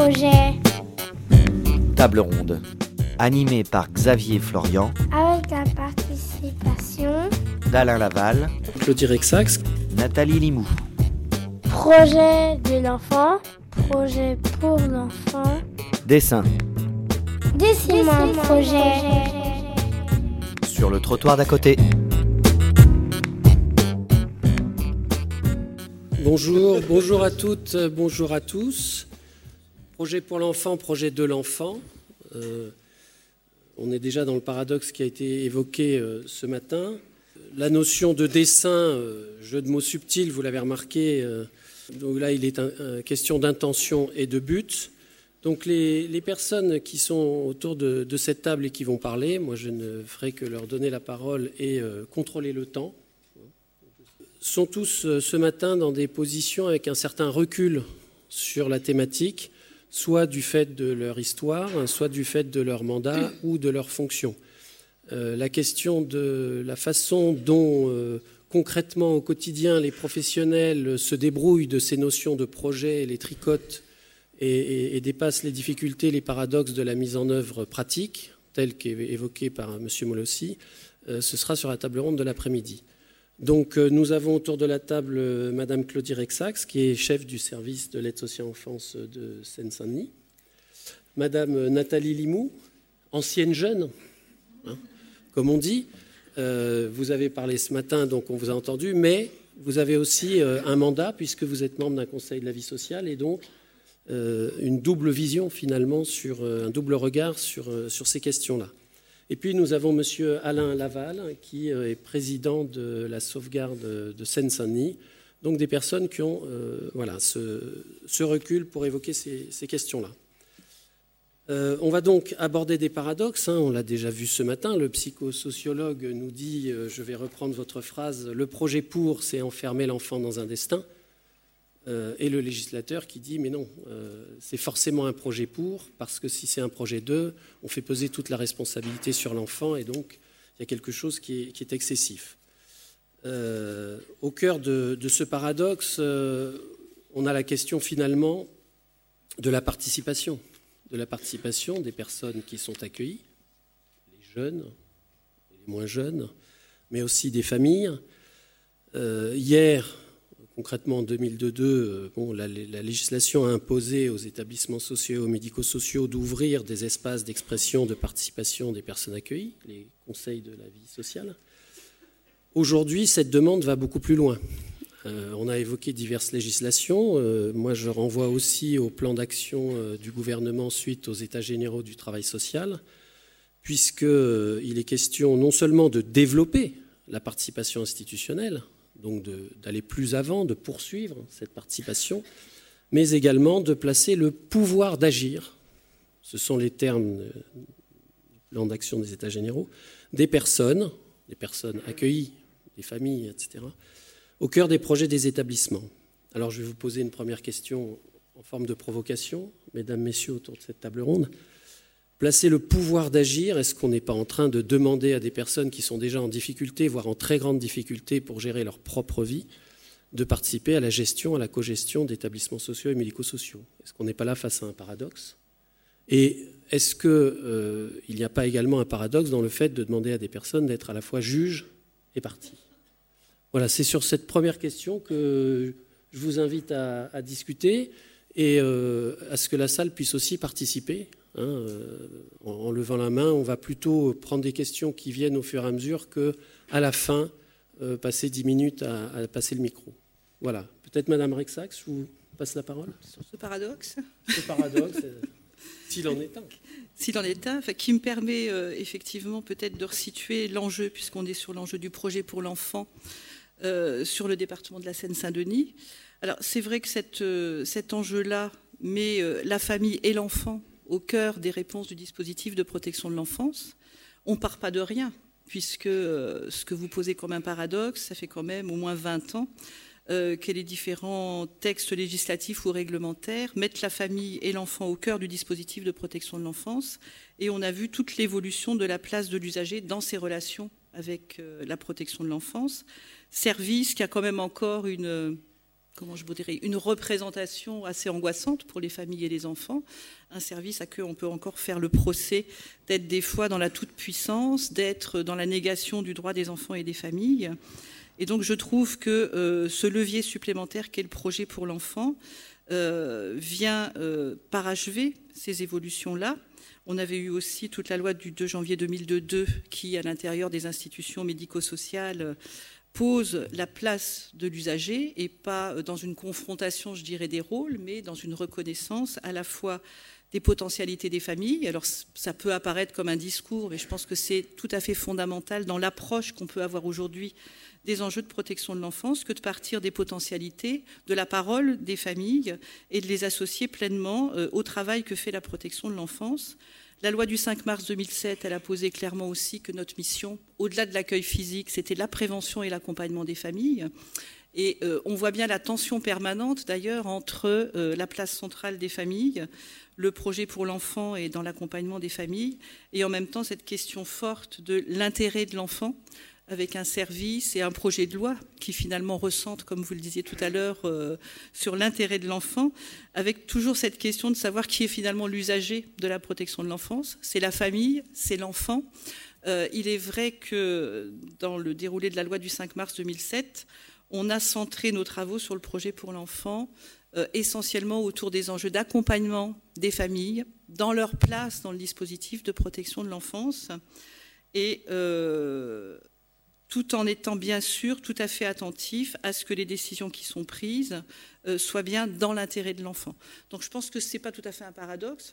projet. Table ronde. Animée par Xavier Florian, Avec la participation. d'Alain Laval, Claudie Rexax, Nathalie Limou. Projet de l'enfant. Projet pour l'enfant. Dessin. Dessine-moi un projet. Sur le trottoir d'à côté. Bonjour, bonjour à toutes, bonjour à tous. Projet pour l'enfant, projet de l'enfant. Euh, on est déjà dans le paradoxe qui a été évoqué euh, ce matin. La notion de dessin, euh, jeu de mots subtil, vous l'avez remarqué, donc là il est question d'intention et de but. Donc les, personnes qui sont autour de, de cette table et qui vont parler, moi je ne ferai que leur donner la parole et contrôler le temps sont tous ce matin dans des positions avec un certain recul sur la thématique, soit du fait de leur histoire, soit du fait de leur mandat ou de leur fonction. Euh, la question de la façon dont euh, concrètement au quotidien les professionnels se débrouillent de ces notions de projet, les tricotent et, et- et dépassent les difficultés, les paradoxes de la mise en œuvre pratique, telle qu'évoquée par M. Molossi, euh, ce sera sur la table ronde de l'après-midi. Donc euh, nous avons autour de la table euh, Madame Claudie Rexax, qui est chef du service de l'aide sociale enfance de Seine-Saint-Denis. Madame euh, Nathalie Limou, ancienne jeune, hein, comme on dit. Vous avez parlé ce matin, donc on vous a entendu, mais vous avez aussi un mandat, puisque vous êtes membre d'un conseil de la vie sociale, et donc une double vision finalement, sur un double regard sur, sur ces questions-là. Et puis nous avons Monsieur Alain Laval, qui euh, est président de la sauvegarde de Seine-Saint-Denis. Donc des personnes qui ont euh, voilà, ce, recul pour évoquer ces, questions-là. Euh, on va donc aborder des paradoxes. hein, on l'a déjà vu ce matin. Le psychosociologue nous dit, je vais reprendre votre phrase, le projet pour, c'est enfermer l'enfant dans un destin. Euh, et le législateur qui dit, mais non, euh, c'est forcément un projet pour, parce que si c'est un projet de, on fait peser toute la responsabilité sur l'enfant, et donc il y a quelque chose qui est, excessif. Euh, au cœur de, de ce paradoxe, on a la question finalement de la participation, de la participation des personnes qui sont accueillies, les jeunes, les moins jeunes, mais aussi des familles. Hier, concrètement en 2002, euh, bon, la, la législation a imposé aux établissements sociaux et médico-sociaux d'ouvrir des espaces d'expression, de participation des personnes accueillies, les conseils de la vie sociale. Aujourd'hui, cette demande va beaucoup plus loin. Euh, on a évoqué diverses législations. Euh, moi, je renvoie aussi au plan d'action du gouvernement suite aux États généraux du travail social, puisqu'il est question non seulement de développer la participation institutionnelle, donc d'aller plus avant, de poursuivre cette participation, mais également de placer le pouvoir d'agir, ce sont les termes du plan d'action des États généraux, des personnes, des personnes accueillies, des familles, etc., au cœur des projets des établissements. Alors je vais vous poser une première question en forme de provocation, mesdames, messieurs, autour de cette table ronde. Placer le pouvoir d'agir, est-ce qu'on n'est pas en train de demander à des personnes qui sont déjà en difficulté, voire en très grande difficulté pour gérer leur propre vie, de participer à la gestion, à la cogestion d'établissements sociaux et médico-sociaux? Est-ce qu'on n'est pas là face à un paradoxe? Et est-ce qu'il euh, n'y a pas également un paradoxe dans le fait de demander à des personnes d'être à la fois juges et parties? Voilà, c'est sur cette première question que je vous invite à, discuter et euh, à ce que la salle puisse aussi participer. Hein, euh, en, en levant la main, on va plutôt prendre des questions qui viennent au fur et à mesure que, à la fin, euh, passer 10 minutes à, à passer le micro. Voilà. Peut-être Madame Rexax, je vous passe la parole. sur ce paradoxe, Ce paradoxe, euh, s'il en est un. s'il en est un, enfin, qui me permet euh, effectivement peut-être de resituer l'enjeu, puisqu'on est sur l'enjeu du projet pour l'enfant sur le département de la Seine-Saint-Denis. Alors c'est vrai que cette, cet enjeu-là met la famille et l'enfant au cœur des réponses du dispositif de protection de l'enfance. On ne part pas de rien, puisque euh, ce que vous posez comme un paradoxe, ça fait quand même au moins 20 ans euh, que les différents textes législatifs ou réglementaires mettent la famille et l'enfant au cœur du dispositif de protection de l'enfance. Et on a vu toute l'évolution de la place de l'usager dans ses relations avec euh, la protection de l'enfance. Service qui a quand même encore une, comment je vous dirais, une représentation assez angoissante pour les familles et les enfants, un service à qui on peut encore faire le procès d'être des fois dans la toute-puissance, d'être dans la négation du droit des enfants et des familles. Et donc je trouve que euh, ce levier supplémentaire qu'est le projet pour l'enfant euh, vient euh, parachever ces évolutions-là. On avait eu aussi toute la loi du 2 janvier 2002 qui, à l'intérieur des institutions médico-sociales, pose la place de l'usager et pas dans une confrontation, je dirais, des rôles, mais dans une reconnaissance à la fois des potentialités des familles. Alors ça peut apparaître comme un discours, mais je pense que c'est tout à fait fondamental dans l'approche qu'on peut avoir aujourd'hui des enjeux de protection de l'enfance que de partir des potentialités, de la parole des familles et de les associer pleinement euh, au travail que fait la protection de l'enfance. La loi du 5 mars 2007, elle a posé clairement aussi que notre mission, au-delà de l'accueil physique, c'était la prévention et l'accompagnement des familles. Et euh, on voit bien la tension permanente d'ailleurs entre euh, la place centrale des familles, le projet pour l'enfant et dans l'accompagnement des familles, et en même temps cette question forte de l'intérêt de l'enfant, avec un service et un projet de loi qui finalement recentre, comme vous le disiez tout à l'heure, euh, sur l'intérêt de l'enfant, avec toujours cette question de savoir qui est finalement l'usager de la protection de l'enfance. C'est la famille, c'est l'enfant. Euh, il est vrai que dans le déroulé de la loi du 5 mars 2007, on a centré nos travaux sur le projet pour l'enfant, euh, essentiellement autour des enjeux d'accompagnement des familles dans leur place dans le dispositif de protection de l'enfance. Et tout en étant bien sûr tout à fait attentif à ce que les décisions qui sont prises euh, soient bien dans l'intérêt de l'enfant. Donc je pense que ce n'est pas tout à fait un paradoxe,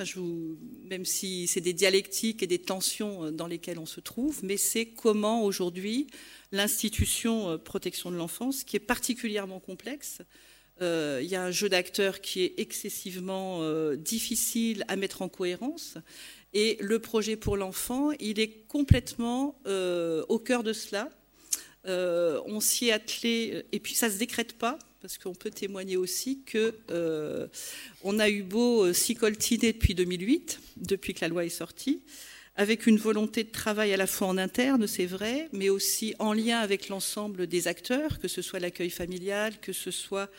même si c'est des dialectiques et des tensions euh, dans lesquelles on se trouve, mais c'est comment aujourd'hui l'institution euh, protection de l'enfance, qui est particulièrement complexe, il y a un jeu d'acteurs qui est excessivement difficile à mettre en cohérence. Et le projet pour l'enfant, il est complètement au cœur de cela. Euh, on s'y est attelé, euh, et puis ça ne se décrète pas, parce qu'on peut témoigner aussi que euh, on a eu beau s'y coltiner depuis 2008, depuis que la loi est sortie, avec une volonté de travail à la fois en interne, c'est vrai, mais aussi en lien avec l'ensemble des acteurs, que ce soit l'accueil familial, que ce soit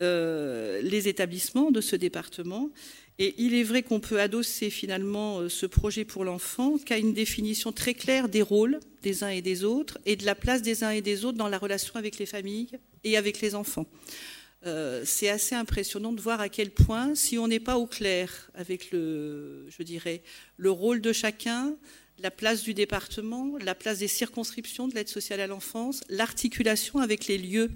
les établissements de ce département. Et il est vrai qu'on peut adosser finalement euh, ce projet pour l'enfant qu'à une définition très claire des rôles des uns et des autres et de la place des uns et des autres dans la relation avec les familles et avec les enfants. Euh, c'est assez impressionnant de voir à quel point, si on n'est pas au clair avec le, je dirais, le rôle de chacun, la place du département, la place des circonscriptions de l'aide sociale à l'enfance, l'articulation avec les lieux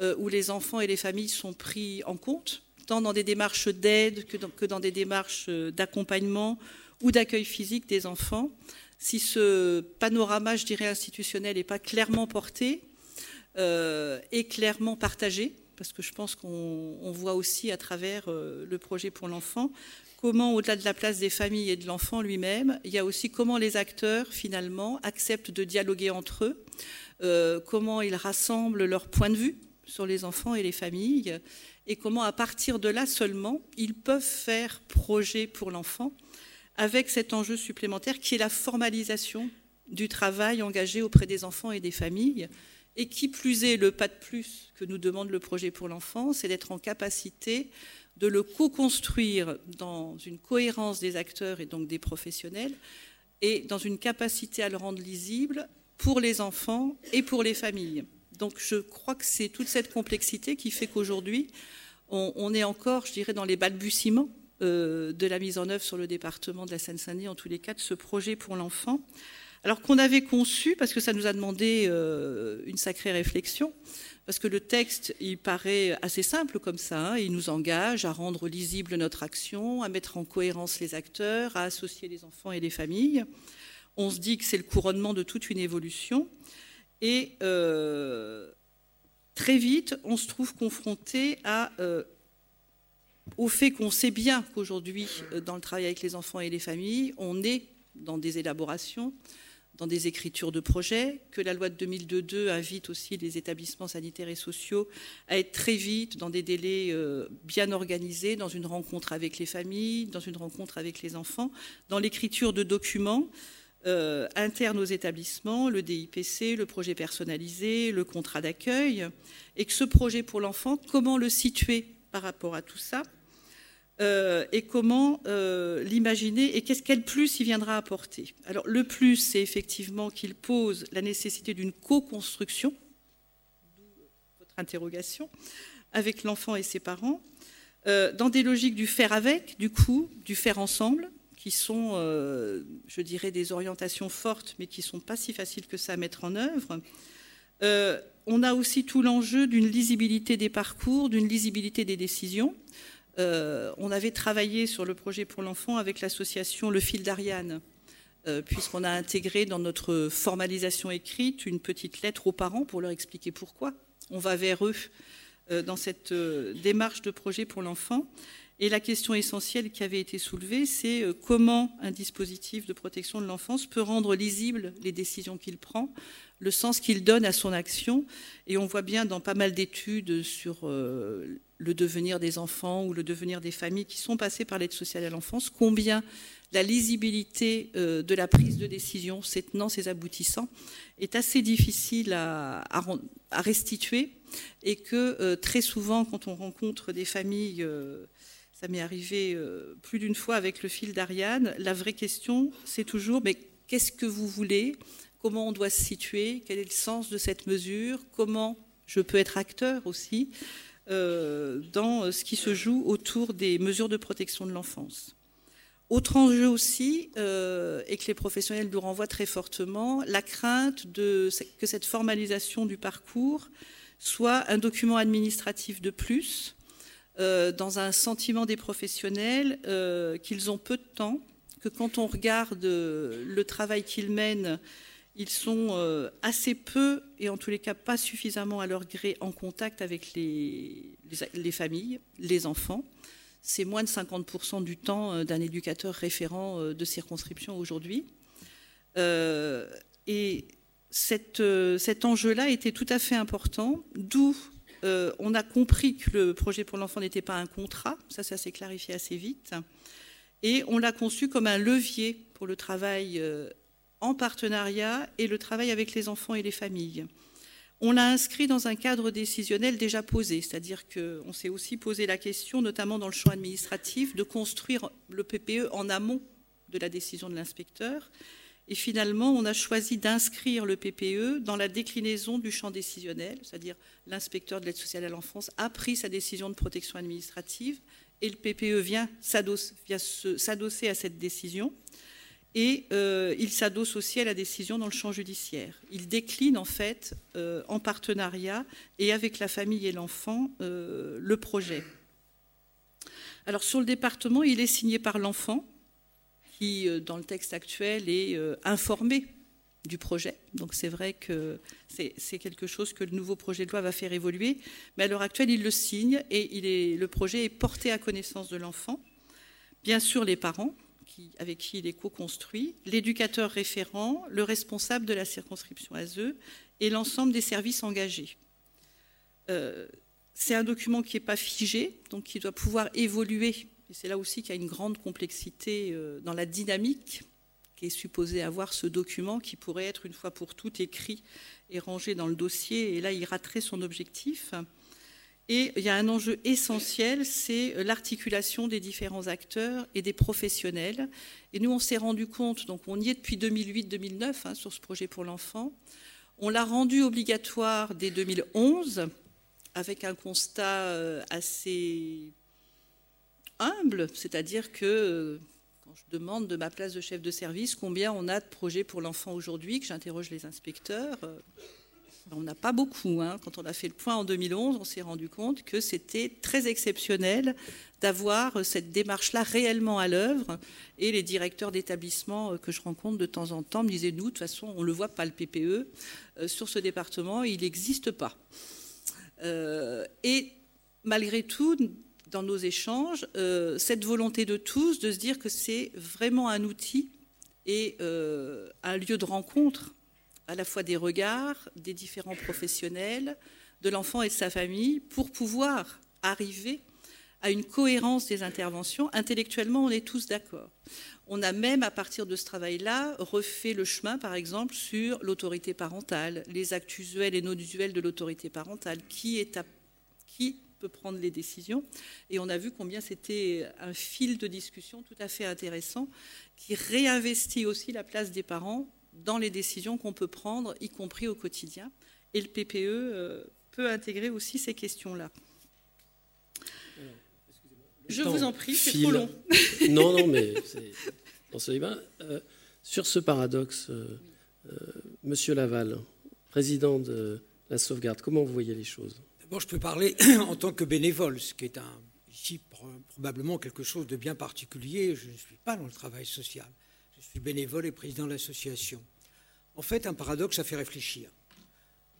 euh, où les enfants et les familles sont pris en compte, tant dans des démarches d'aide que dans, des démarches euh, d'accompagnement ou d'accueil physique des enfants. Si ce panorama, je dirais, institutionnel n'est pas clairement porté euh, et clairement partagé, parce que je pense qu'on voit aussi à travers euh, le projet pour l'enfant comment, au-delà de la place des familles et de l'enfant lui-même, il y a aussi comment les acteurs, finalement, acceptent de dialoguer entre eux, comment ils rassemblent leurs points de vue sur les enfants et les familles, et comment à partir de là seulement, ils peuvent faire projet pour l'enfant avec cet enjeu supplémentaire qui est la formalisation du travail engagé auprès des enfants et des familles. Et qui plus est, le pas de plus que nous demande le projet pour l'enfant, c'est d'être en capacité de le co-construire dans une cohérence des acteurs et donc des professionnels, et dans une capacité à le rendre lisible pour les enfants et pour les familles. Donc je crois que c'est toute cette complexité qui fait qu'aujourd'hui, on, est encore, je dirais, dans les balbutiements euh, de la mise en œuvre sur le département de la Seine-Saint-Denis, en tous les cas, de ce projet pour l'enfant. Alors qu'on avait conçu, parce que ça nous a demandé euh, une sacrée réflexion, parce que le texte, il paraît assez simple comme ça, hein, il nous engage à rendre lisible notre action, à mettre en cohérence les acteurs, à associer les enfants et les familles. On se dit que c'est le couronnement de toute une évolution. Et euh, très vite, on se trouve confronté euh, au fait qu'on sait bien qu'aujourd'hui, euh, dans le travail avec les enfants et les familles, on est dans des élaborations, dans des écritures de projets, que la loi de 2002 invite aussi les établissements sanitaires et sociaux à être très vite dans des délais bien organisés, dans une rencontre avec les familles, dans une rencontre avec les enfants, dans l'écriture de documents euh, internes aux établissements, le DIPC, le projet personnalisé, le contrat d'accueil, et que ce projet pour l'enfant, comment le situer par rapport à tout ça, euh, et comment euh, l'imaginer, et qu'est-ce quel plus il viendra apporter. Alors le plus, c'est effectivement qu'il pose la nécessité d'une co-construction, votre interrogation, avec l'enfant et ses parents, dans des logiques du faire avec, du coup, du faire ensemble, qui sont, euh, je dirais, des orientations fortes, mais qui ne sont pas si faciles que ça à mettre en œuvre. Euh, on a aussi tout l'enjeu d'une lisibilité des parcours, d'une lisibilité des décisions. Euh, on avait travaillé sur le projet pour l'enfant avec l'association Le Fil d'Ariane, puisqu'on a intégré dans notre formalisation écrite une petite lettre aux parents pour leur expliquer pourquoi on va vers eux dans cette démarche de projet pour l'enfant. Et la question essentielle qui avait été soulevée, c'est euh, comment un dispositif de protection de l'enfance peut rendre lisibles les décisions qu'il prend, le sens qu'il donne à son action. Et on voit bien dans pas mal d'études sur euh, le devenir des enfants ou le devenir des familles qui sont passées par l'aide sociale à l'enfance, combien la lisibilité euh, de la prise de décision, ses tenants, ses aboutissants, est assez difficile à, restituer et que très souvent, quand on rencontre des familles ça m'est arrivé euh, plus d'une fois avec le fil d'Ariane. La vraie question, c'est toujours, mais qu'est-ce que vous voulez? Comment on doit se situer? Quel est le sens de cette mesure? Comment je peux être acteur aussi euh, dans ce qui se joue autour des mesures de protection de l'enfance? Autre enjeu aussi, euh, et que les professionnels nous renvoient très fortement, la crainte de, que cette formalisation du parcours soit un document administratif de plus, euh, dans un sentiment des professionnels euh, qu'ils ont peu de temps, que quand on regarde euh, le travail qu'ils mènent, ils sont assez peu, et en tous les cas pas suffisamment à leur gré, en contact avec les, les, familles, les enfants. C'est moins de 50% du temps d'un éducateur référent de circonscription aujourd'hui. et cet enjeu-là était tout à fait important, d'où euh, on a compris que le projet pour l'enfant n'était pas un contrat, ça, ça s'est clarifié assez vite, et on l'a conçu comme un levier pour le travail euh, en partenariat et le travail avec les enfants et les familles. On l'a inscrit dans un cadre décisionnel déjà posé, c'est-à-dire qu'on s'est aussi posé la question, notamment dans le champ administratif, de construire le PPE en amont de la décision de l'inspecteur et finalement, on a choisi d'inscrire le PPE dans la déclinaison du champ décisionnel, c'est-à-dire l'inspecteur de l'aide sociale à l'enfance a pris sa décision de protection administrative et le PPE vient s'adosser à cette décision. Et euh, il s'adosse aussi à la décision dans le champ judiciaire. Il décline en fait euh, en partenariat et avec la famille et l'enfant euh, le projet. Alors sur le département, il est signé par l'enfant, qui, euh, dans le texte actuel, est euh, informé du projet. Donc c'est vrai que c'est quelque chose que le nouveau projet de loi va faire évoluer. Mais à l'heure actuelle, il le signe et le projet est porté à connaissance de l'enfant. Bien sûr, les parents avec qui il est co-construit, l'éducateur référent, le responsable de la circonscription ASE et l'ensemble des services engagés. Euh, c'est un document qui n'est pas figé, donc qui doit pouvoir évoluer et c'est là aussi qu'il y a une grande complexité euh, dans la dynamique qui est supposée avoir ce document qui pourrait être une fois pour toutes écrit et rangé dans le dossier. Et là, il raterait son objectif. Et il y a un enjeu essentiel, c'est l'articulation des différents acteurs et des professionnels. Et nous, on s'est rendu compte, donc on y est depuis 2008-2009 hein, sur ce projet pour l'enfant. On l'a rendu obligatoire dès 2011 avec un constat euh, assez humble, c'est-à-dire que euh, quand je demande de ma place de chef de service combien on a de projets pour l'enfant aujourd'hui, que j'interroge les inspecteurs, euh, on n'a pas beaucoup. Hein. Quand on a fait le point en 2011, on s'est rendu compte que c'était très exceptionnel d'avoir cette démarche-là réellement à l'œuvre. Et les directeurs d'établissement euh, que je rencontre de temps en temps me disaient, nous, de toute façon, on ne le voit pas, le PPE. sur ce département, il n'existe pas. et malgré tout, dans nos échanges euh, cette volonté de tous de se dire que c'est vraiment un outil et euh, un lieu de rencontre à la fois des regards, des différents professionnels, de l'enfant et de sa famille, pour pouvoir arriver à une cohérence des interventions. Intellectuellement, on est tous d'accord. On a même, à partir de ce travail-là, refait le chemin, par exemple, sur l'autorité parentale, les actes usuels et non usuels de l'autorité parentale, qui, est qui peut prendre les décisions. Et on a vu combien c'était un fil de discussion tout à fait intéressant, qui réinvestit aussi la place des parents dans les décisions qu'on peut prendre, y compris au quotidien. Et le PPE euh, peut intégrer aussi ces questions-là. Je vous en prie, c'est trop long. non, non, mais dans ce débat. Euh, sur ce paradoxe, euh, euh, Monsieur Laval, président de la sauvegarde, comment vous voyez les choses? Je peux parler en tant que bénévole, ce qui est ici probablement quelque chose de bien particulier. Je ne suis pas dans le travail social. Je suis bénévole et président de l'association. En fait, un paradoxe, ça fait réfléchir.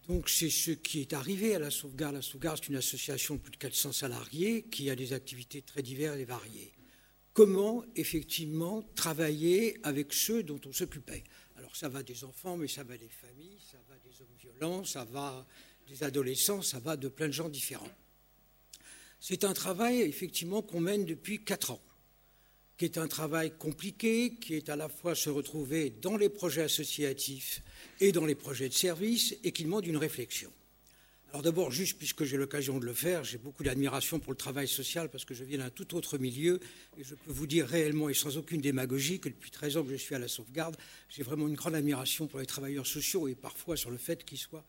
Donc c'est ce qui est arrivé à la sauvegarde. La sauvegarde, c'est une association de plus de 400 salariés qui a des activités très diverses et variées. Comment effectivement travailler avec ceux dont on s'occupait? Alors ça va des enfants, mais ça va des familles, ça va des hommes violents, ça va des adolescents, ça va de plein de gens différents. C'est un travail effectivement qu'on mène depuis quatre ans qui est un travail compliqué, qui est à la fois se retrouver dans les projets associatifs et dans les projets de service, et qui demande une réflexion. Alors d'abord, juste puisque j'ai l'occasion de le faire, j'ai beaucoup d'admiration pour le travail social parce que je viens d'un tout autre milieu et je peux vous dire réellement et sans aucune démagogie que depuis 13 ans que je suis à la sauvegarde, j'ai vraiment une grande admiration pour les travailleurs sociaux et parfois sur le fait qu'ils soient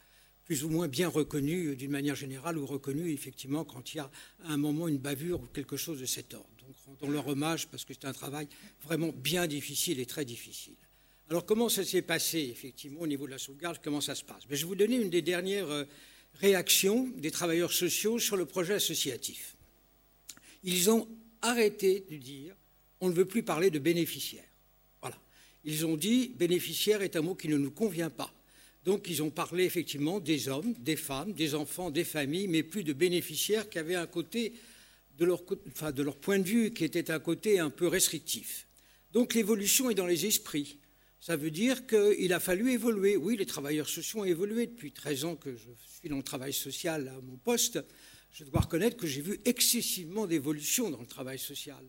plus ou moins bien reconnus d'une manière générale ou reconnus effectivement quand il y a à un moment une bavure ou quelque chose de cet ordre rendons leur hommage parce que c'est un travail vraiment bien difficile et très difficile. Alors comment ça s'est passé effectivement au niveau de la sauvegarde? Comment ça se passe? Ben, Je vais vous donner une des dernières euh, réactions des travailleurs sociaux sur le projet associatif. Ils ont arrêté de dire on ne veut plus parler de bénéficiaires. Voilà. Ils ont dit bénéficiaire est un mot qui ne nous convient pas. Donc ils ont parlé effectivement des hommes, des femmes, des enfants, des familles, mais plus de bénéficiaires qui avaient un côté de leur, point de vue qui était un côté un peu restrictif. Donc l'évolution est dans les esprits. Ça veut dire qu'il a fallu évoluer. Oui, les travailleurs sociaux ont évolué depuis 13 ans que je suis dans le travail social à mon poste. Je dois reconnaître que j'ai vu excessivement d'évolution dans le travail social.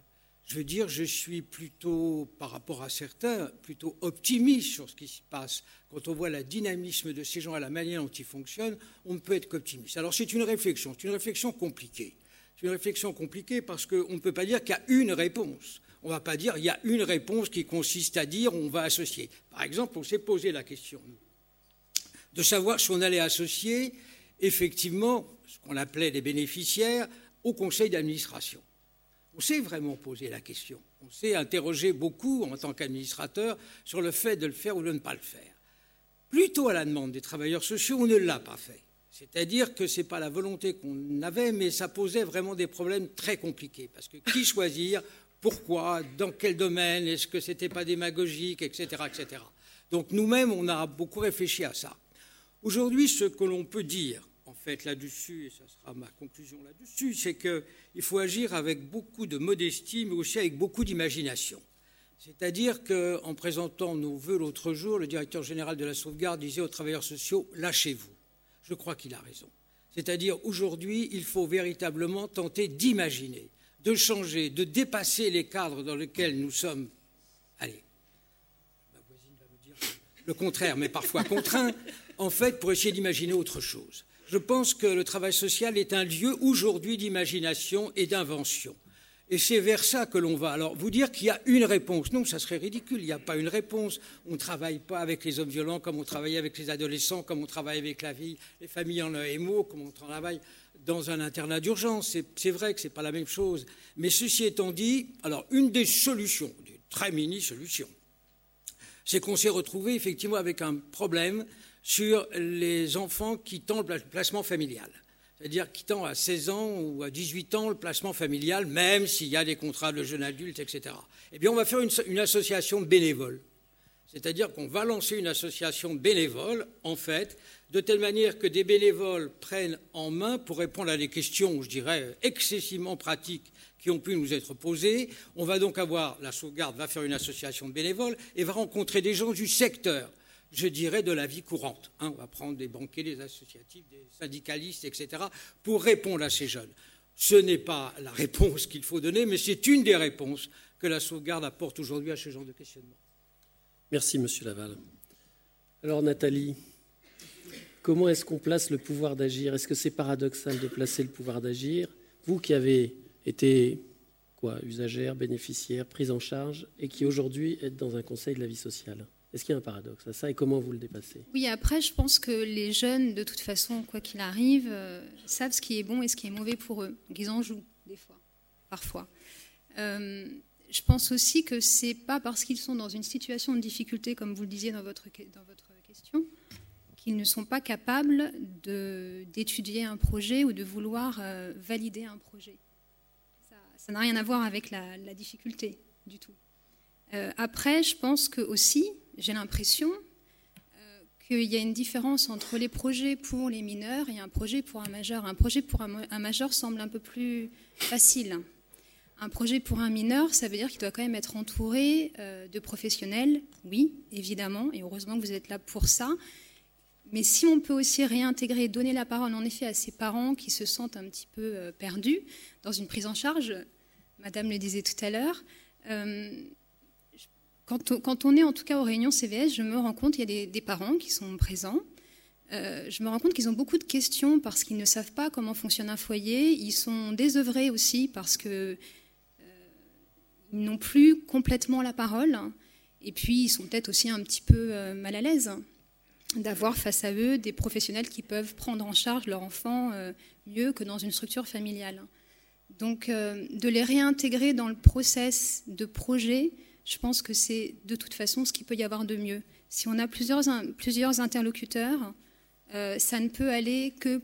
Je veux dire, je suis plutôt, par rapport à certains, plutôt optimiste sur ce qui se passe. Quand on voit la dynamisme de ces gens et la manière dont ils fonctionnent, on ne peut être qu'optimiste. Alors c'est une réflexion, c'est une réflexion compliquée. C'est une réflexion compliquée parce qu'on ne peut pas dire qu'il y a une réponse. On ne va pas dire qu'il y a une réponse qui consiste à dire on va associer. Par exemple, on s'est posé la question de savoir si on allait associer effectivement ce qu'on appelait des bénéficiaires au conseil d'administration. On s'est vraiment posé la question. On s'est interrogé beaucoup en tant qu'administrateur sur le fait de le faire ou de ne pas le faire. Plutôt à la demande des travailleurs sociaux, on ne l'a pas fait. C'est-à-dire que ce n'est pas la volonté qu'on avait, mais ça posait vraiment des problèmes très compliqués. Parce que qui choisir Pourquoi Dans quel domaine Est-ce que ce n'était pas démagogique Etc. etc. Donc nous-mêmes, on a beaucoup réfléchi à ça. Aujourd'hui, ce que l'on peut dire, en fait, là-dessus, et ce sera ma conclusion là-dessus, c'est qu'il faut agir avec beaucoup de modestie, mais aussi avec beaucoup d'imagination. C'est-à-dire qu'en présentant nos voeux l'autre jour, le directeur général de la sauvegarde disait aux travailleurs sociaux, lâchez-vous je crois qu'il a raison. C'est-à-dire aujourd'hui, il faut véritablement tenter d'imaginer, de changer, de dépasser les cadres dans lesquels nous sommes. Allez, ma voisine va me dire le contraire, mais parfois contraints, en fait, pour essayer d'imaginer autre chose. Je pense que le travail social est un lieu aujourd'hui d'imagination et d'invention. Et c'est vers ça que l'on va. Alors, vous dire qu'il y a une réponse, non, ça serait ridicule. Il n'y a pas une réponse. On ne travaille pas avec les hommes violents comme on travaille avec les adolescents, comme on travaille avec la vie, les familles en EMO, comme on travaille dans un internat d'urgence. C'est vrai que ce n'est pas la même chose. Mais ceci étant dit, alors, une des solutions, des très mini-solutions, c'est qu'on s'est retrouvé effectivement avec un problème sur les enfants qui tentent le placement familial c'est-à-dire quittant à 16 ans ou à 18 ans le placement familial, même s'il y a des contrats de jeunes adultes, etc. Eh bien, on va faire une, association de bénévoles. C'est-à-dire qu'on va lancer une association de bénévoles, en fait, de telle manière que des bénévoles prennent en main pour répondre à des questions, je dirais, excessivement pratiques qui ont pu nous être posées. On va donc avoir, la sauvegarde va faire une association de bénévoles et va rencontrer des gens du secteur je dirais, de la vie courante. Hein, on va prendre des banquiers, des associatifs, des syndicalistes, etc., pour répondre à ces jeunes. Ce n'est pas la réponse qu'il faut donner, mais c'est une des réponses que la sauvegarde apporte aujourd'hui à ce genre de questionnement. Merci, Monsieur Laval. Alors, Nathalie, comment est-ce qu'on place le pouvoir d'agir? Est-ce que c'est paradoxal de placer le pouvoir d'agir? Vous qui avez été quoi, usagère, bénéficiaire, prise en charge, et qui aujourd'hui êtes dans un conseil de la vie sociale. Est-ce qu'il y a un paradoxe à ça et comment vous le dépassez? Oui, après, je pense que les jeunes, de toute façon, quoi qu'il arrive, euh, savent ce qui est bon et ce qui est mauvais pour eux. Ils en jouent, des fois, parfois. Euh, je pense aussi que c'est pas parce qu'ils sont dans une situation de difficulté, comme vous le disiez dans votre, dans votre question, qu'ils ne sont pas capables d'étudier un projet ou de vouloir euh, valider un projet. Ça n'a rien à voir avec la difficulté du tout. après, je pense que aussi, j'ai l'impression euh, qu'il y a une différence entre les projets pour les mineurs et un projet pour un majeur. Un projet pour un, majeur semble un peu plus facile. Un projet pour un mineur, ça veut dire qu'il doit quand même être entouré euh, de professionnels, oui, évidemment, et heureusement que vous êtes là pour ça. Mais si on peut aussi réintégrer, donner la parole en effet à ces parents qui se sentent un petit peu euh, perdus dans une prise en charge, Madame le disait tout à l'heure, quand on, est en tout cas aux réunions CVS, je me rends compte qu'il y a des, parents qui sont présents. Euh, je me rends compte qu'ils ont beaucoup de questions parce qu'ils ne savent pas comment fonctionne un foyer. Ils sont désœuvrés aussi parce qu'ils euh, n'ont plus complètement la parole. Et puis, ils sont peut-être aussi un petit peu euh, mal à l'aise d'avoir face à eux des professionnels qui peuvent prendre en charge leur enfant mieux que dans une structure familiale. Donc, de les réintégrer dans le process de projet, je pense que c'est de toute façon ce qu'il peut y avoir de mieux. Si on a plusieurs, plusieurs interlocuteurs, euh, ça ne peut aller que,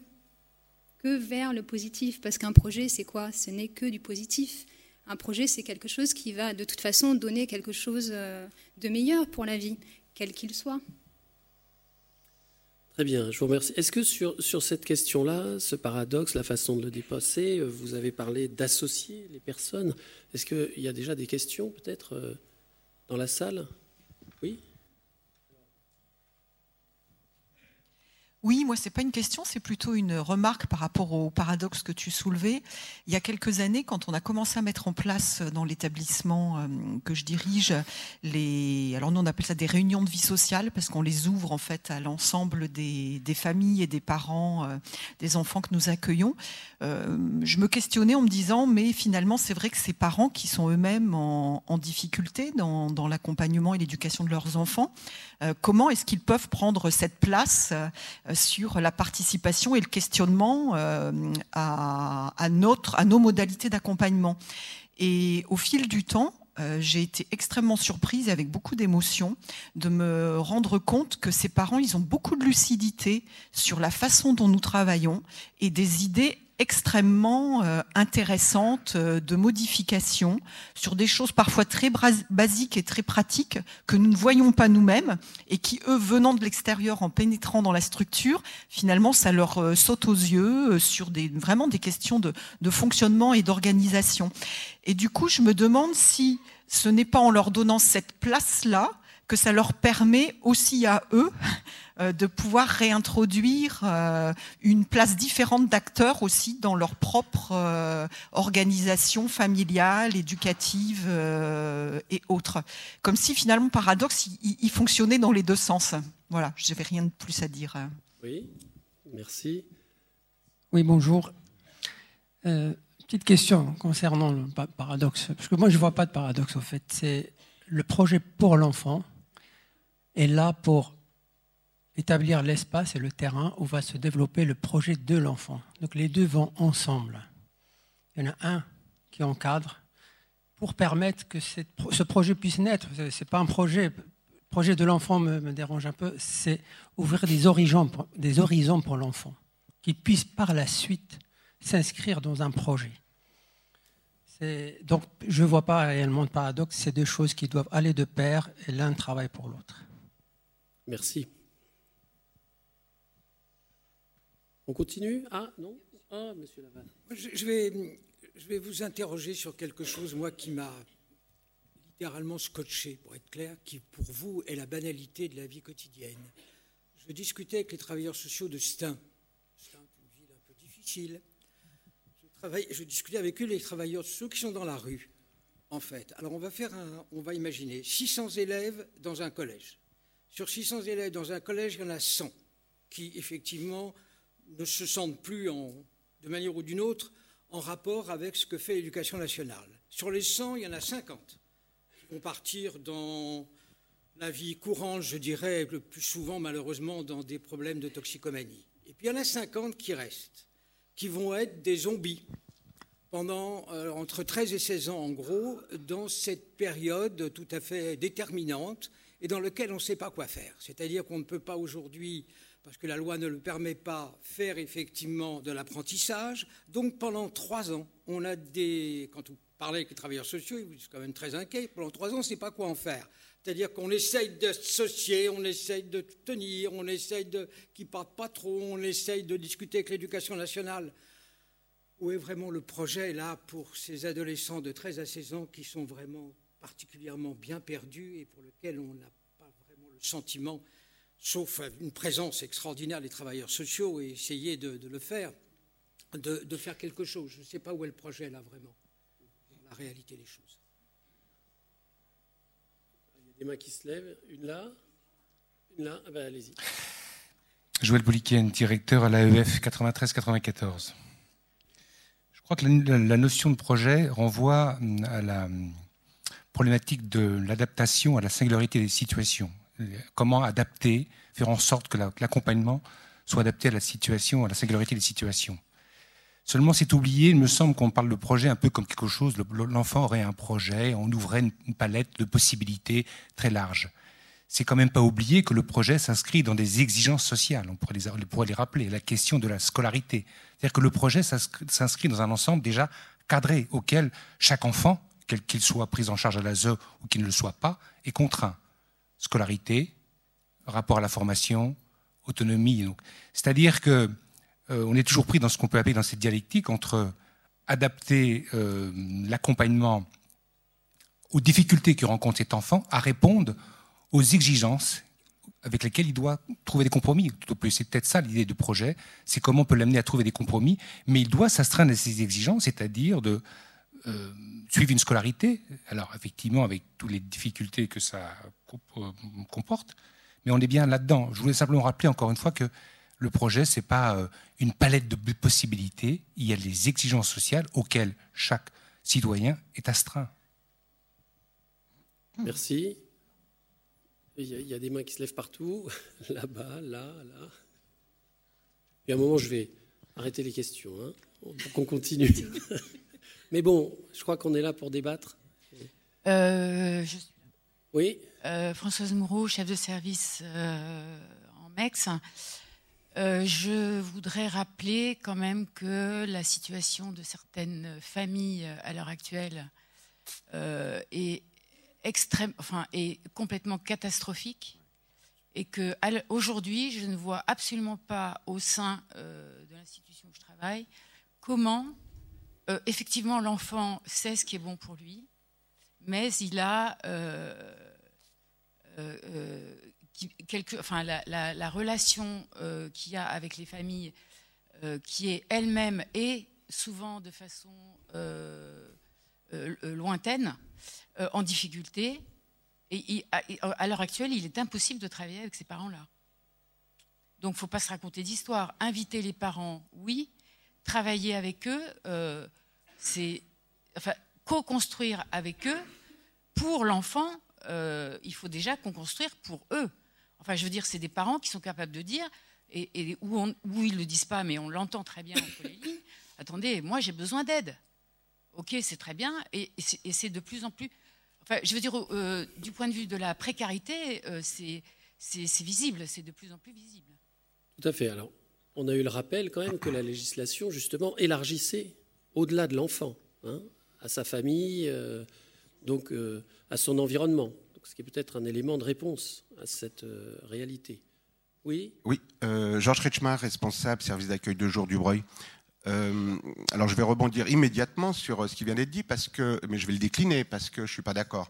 que vers le positif, parce qu'un projet, c'est quoi? Ce n'est que du positif. Un projet, c'est quelque chose qui va de toute façon donner quelque chose euh, de meilleur pour la vie, quel qu'il soit. Très bien, je vous remercie. Est-ce que sur, sur cette question-là, ce paradoxe, la façon de le dépasser, euh, vous avez parlé d'associer les personnes. Est-ce qu'il y a déjà des questions peut-être dans la salle Oui Oui, moi, ce n'est pas une question, c'est plutôt une remarque par rapport au paradoxe que tu soulevais. Il y a quelques années, quand on a commencé à mettre en place dans l'établissement euh, que je dirige, les, alors nous on appelle ça des réunions de vie sociale, parce qu'on les ouvre en fait à l'ensemble des, familles et des parents euh, des enfants que nous accueillons. Euh, je me questionnais en me disant, mais finalement, c'est vrai que ces parents qui sont eux-mêmes en, difficulté dans l'accompagnement et l'éducation de leurs enfants, comment est-ce qu'ils peuvent prendre cette place sur la participation et le questionnement euh, à, nos modalités d'accompagnement? Et au fil du temps, euh, j'ai été extrêmement surprise et avec beaucoup d'émotion de me rendre compte que ces parents, ils ont beaucoup de lucidité sur la façon dont nous travaillons et des idées extrêmement euh, euh, de modification sur des choses parfois très basiques et très pratiques que nous ne voyons pas nous-mêmes et qui, eux, venant de l'extérieur, en pénétrant dans la structure, finalement, ça leur euh, saute aux yeux sur des, vraiment des questions de, de fonctionnement et d'organisation. Et du coup, je me demande si ce n'est pas en leur donnant cette place-là que ça leur permet aussi à eux euh, de pouvoir réintroduire euh, une place différente d'acteurs aussi dans leur propre euh, organisation familiale, éducative et autres. Comme si finalement, paradoxe, il, fonctionnait dans les deux sens. Voilà, je n'avais rien de plus à dire. Oui, merci. Oui, bonjour. petite question concernant le paradoxe, parce que moi je ne vois pas de paradoxe au fait. C'est le projet pour l'enfant est là pour établir l'espace et le terrain où va se développer le projet de l'enfant. Donc les deux vont ensemble. Il y en a un qui encadre pour permettre que ce projet puisse naître. Ce n'est pas un projet. Le projet de l'enfant me, dérange un peu. C'est ouvrir des horizons, pour l'enfant, qu'il puisse par la suite s'inscrire dans un projet. Donc je ne vois pas réellement de paradoxe. C'est deux choses qui doivent aller de pair et l'un travaille pour l'autre. Merci. On continue? Ah, non Ah, monsieur Laval. Je, vais, vous interroger sur quelque chose, moi, qui m'a littéralement scotché, pour être clair, qui pour vous est la banalité de la vie quotidienne. Je discutais avec les travailleurs sociaux de Stein. Stein une ville un peu difficile. Je je discutais avec eux les travailleurs ceux qui sont dans la rue, en fait. Alors on va faire un, on va imaginer 600 élèves dans un collège. Sur 600 élèves dans un collège, il y en a 100 qui effectivement ne se sentent plus de manière ou d'une autre en rapport avec ce que fait l'éducation nationale. Sur les 100, il y en a 50 qui vont partir dans la vie courante, je dirais, le plus souvent malheureusement dans des problèmes de toxicomanie. Et puis il y en a 50 qui restent, qui vont être des zombies pendant euh, entre 13 et 16 ans en gros, dans cette période tout à fait déterminante et dans laquelle on ne sait pas quoi faire. C'est-à-dire qu'on ne peut pas aujourd'hui, parce que la loi ne le permet pas, faire effectivement de l'apprentissage. Donc pendant trois ans, on a des... Quand vous parlez avec les travailleurs sociaux, ils sont quand même très inquiets. Pendant trois ans, on ne sait pas quoi en faire. C'est-à-dire qu'on essaye de s'associer, on essaye de tenir, on essaye de qui partent pas trop, on essaye de discuter avec l'éducation nationale. Où est vraiment le projet là pour ces adolescents de 13 à 16 ans qui sont vraiment particulièrement bien perdus et pour lesquels on n'a pas vraiment le sentiment, sauf une présence extraordinaire des travailleurs sociaux et essayer de, le faire, de, de, faire quelque chose. Je ne sais pas où est le projet là vraiment, dans la réalité des choses des mains qui se lèvent. Une là, une là. Ah ben, allez-y. Joël Bouliken, directeur à l'AEF 93-94. Je crois que la, notion de projet renvoie à la problématique de l'adaptation à la singularité des situations. Comment adapter, faire en sorte que l'accompagnement soit adapté à la situation, à la singularité des situations. Seulement, c'est oublié, il me semble qu'on parle de projet un peu comme quelque chose, l'enfant aurait un projet, on ouvrait une palette de possibilités très large. C'est quand même pas oublier que le projet s'inscrit dans des exigences sociales, on pourrait les, rappeler, la question de la scolarité. C'est-à-dire que le projet s'inscrit dans un ensemble déjà cadré, auquel chaque enfant, qu'il soit pris en charge à l'ASE ou qu'il ne le soit pas, est contraint. Scolarité, rapport à la formation, autonomie. C'est-à-dire que euh, on est toujours pris dans ce qu'on peut appeler dans cette dialectique entre adapter euh, l'accompagnement aux difficultés que rencontre cet enfant à répondre aux exigences avec lesquelles il doit trouver des compromis. C'est peut-être ça l'idée du projet, c'est comment on peut l'amener à trouver des compromis, mais il doit s'astreindre à ces exigences, c'est-à-dire de euh, suivre une scolarité, alors effectivement avec toutes les difficultés que ça comporte, mais on est bien là-dedans. Je voulais simplement rappeler encore une fois que le projet, ce n'est pas euh, une palette de possibilités, il y a les exigences sociales auxquelles chaque citoyen est astreint. Merci. Il y, a, des mains qui se lèvent partout, là-bas, là, là. Et à un moment, je vais arrêter les questions, hein, pour qu'on continue. Mais bon, je crois qu'on est là pour débattre. Euh, oui. Euh, Françoise Moreau, chef de service en MEX. Euh, je voudrais rappeler quand même que la situation de certaines familles à l'heure actuelle euh, est extrême, enfin, est complètement catastrophique et que aujourd'hui, je ne vois absolument pas au sein euh, de l'institution où je travaille comment effectivement l'enfant sait ce qui est bon pour lui, mais il a enfin, la, relation euh, qu'il a avec les familles, euh, qui est elle-même et souvent de façon euh, lointaine, en difficulté. Et, à, l'heure actuelle, il est impossible de travailler avec ces parents-là. Donc, il ne faut pas se raconter d'histoire. Inviter les parents, oui. Travailler avec eux, c'est enfin, co-construire avec eux pour l'enfant. il faut déjà co-construire pour eux. Enfin, je veux dire, c'est des parents qui sont capables de dire, et, où, ils ne le disent pas, mais on l'entend très bien entre les lignes, attendez, moi j'ai besoin d'aide. Ok, c'est très bien, et, c'est de plus en plus... Enfin, je veux dire, euh, du point de vue de la précarité, euh, c'est visible, c'est de plus en plus visible. Tout à fait. Alors, on a eu le rappel quand même que la législation, justement, élargissait au-delà de l'enfant, hein, à sa famille, euh, donc à son environnement ce qui est peut-être un élément de réponse à cette euh, réalité. Oui? Oui, euh, Georges Kretschmar, responsable service d'accueil de jour du Breuil. Euh, alors je vais rebondir immédiatement sur ce qui vient d'être dit, mais je vais le décliner parce que je ne suis pas d'accord.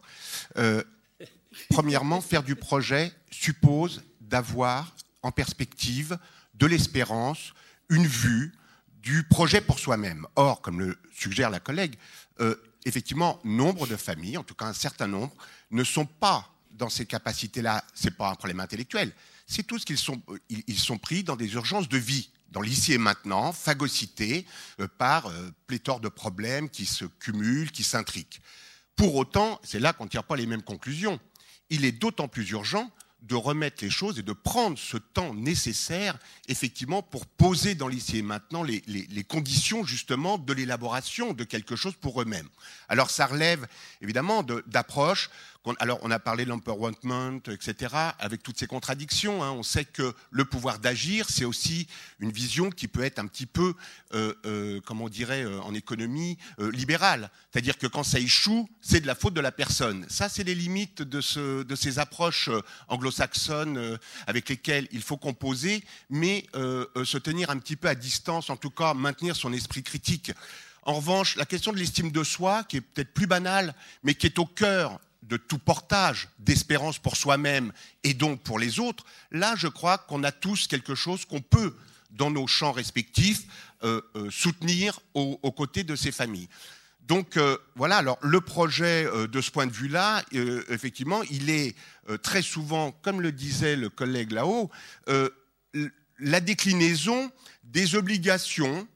premièrement, faire du projet suppose d'avoir en perspective de l'espérance, une vue, du projet pour soi-même. Or, comme le suggère la collègue, euh, effectivement, nombre de familles, en tout cas un certain nombre, ne sont pas dans ces capacités-là. Ce n'est pas un problème intellectuel. C'est tout ce qu'ils sont, ils sont pris dans des urgences de vie, dans l'ici et maintenant, phagocytés euh, par euh, pléthore de problèmes qui se cumulent, qui s'intriquent. Pour autant, c'est là qu'on ne tire pas les mêmes conclusions. Il est d'autant plus urgent de remettre les choses et de prendre ce temps nécessaire, effectivement, pour poser dans l'ici et maintenant les, les, conditions, justement, de l'élaboration de quelque chose pour eux-mêmes. Alors, ça relève, évidemment, d'approches alors, on a parlé de l'empowerment, etc., avec toutes ces contradictions. Hein. On sait que le pouvoir d'agir, c'est aussi une vision qui peut être un petit peu, euh, euh, comment on dirait euh, en économie, libérale. C'est-à-dire que quand ça échoue, c'est de la faute de la personne. Ça, c'est les limites de, ces approches anglo-saxonnes avec lesquelles il faut composer, mais se tenir un petit peu à distance, en tout cas maintenir son esprit critique. En revanche, la question de l'estime de soi, qui est peut-être plus banale, mais qui est au cœur de tout portage d'espérance pour soi-même et donc pour les autres, là, je crois qu'on a tous quelque chose qu'on peut, dans nos champs respectifs, euh, euh, soutenir aux, côtés de ces familles. Donc euh, voilà, alors le projet de ce point de vue-là, effectivement, il est très souvent, comme le disait le collègue là-haut, la déclinaison des obligations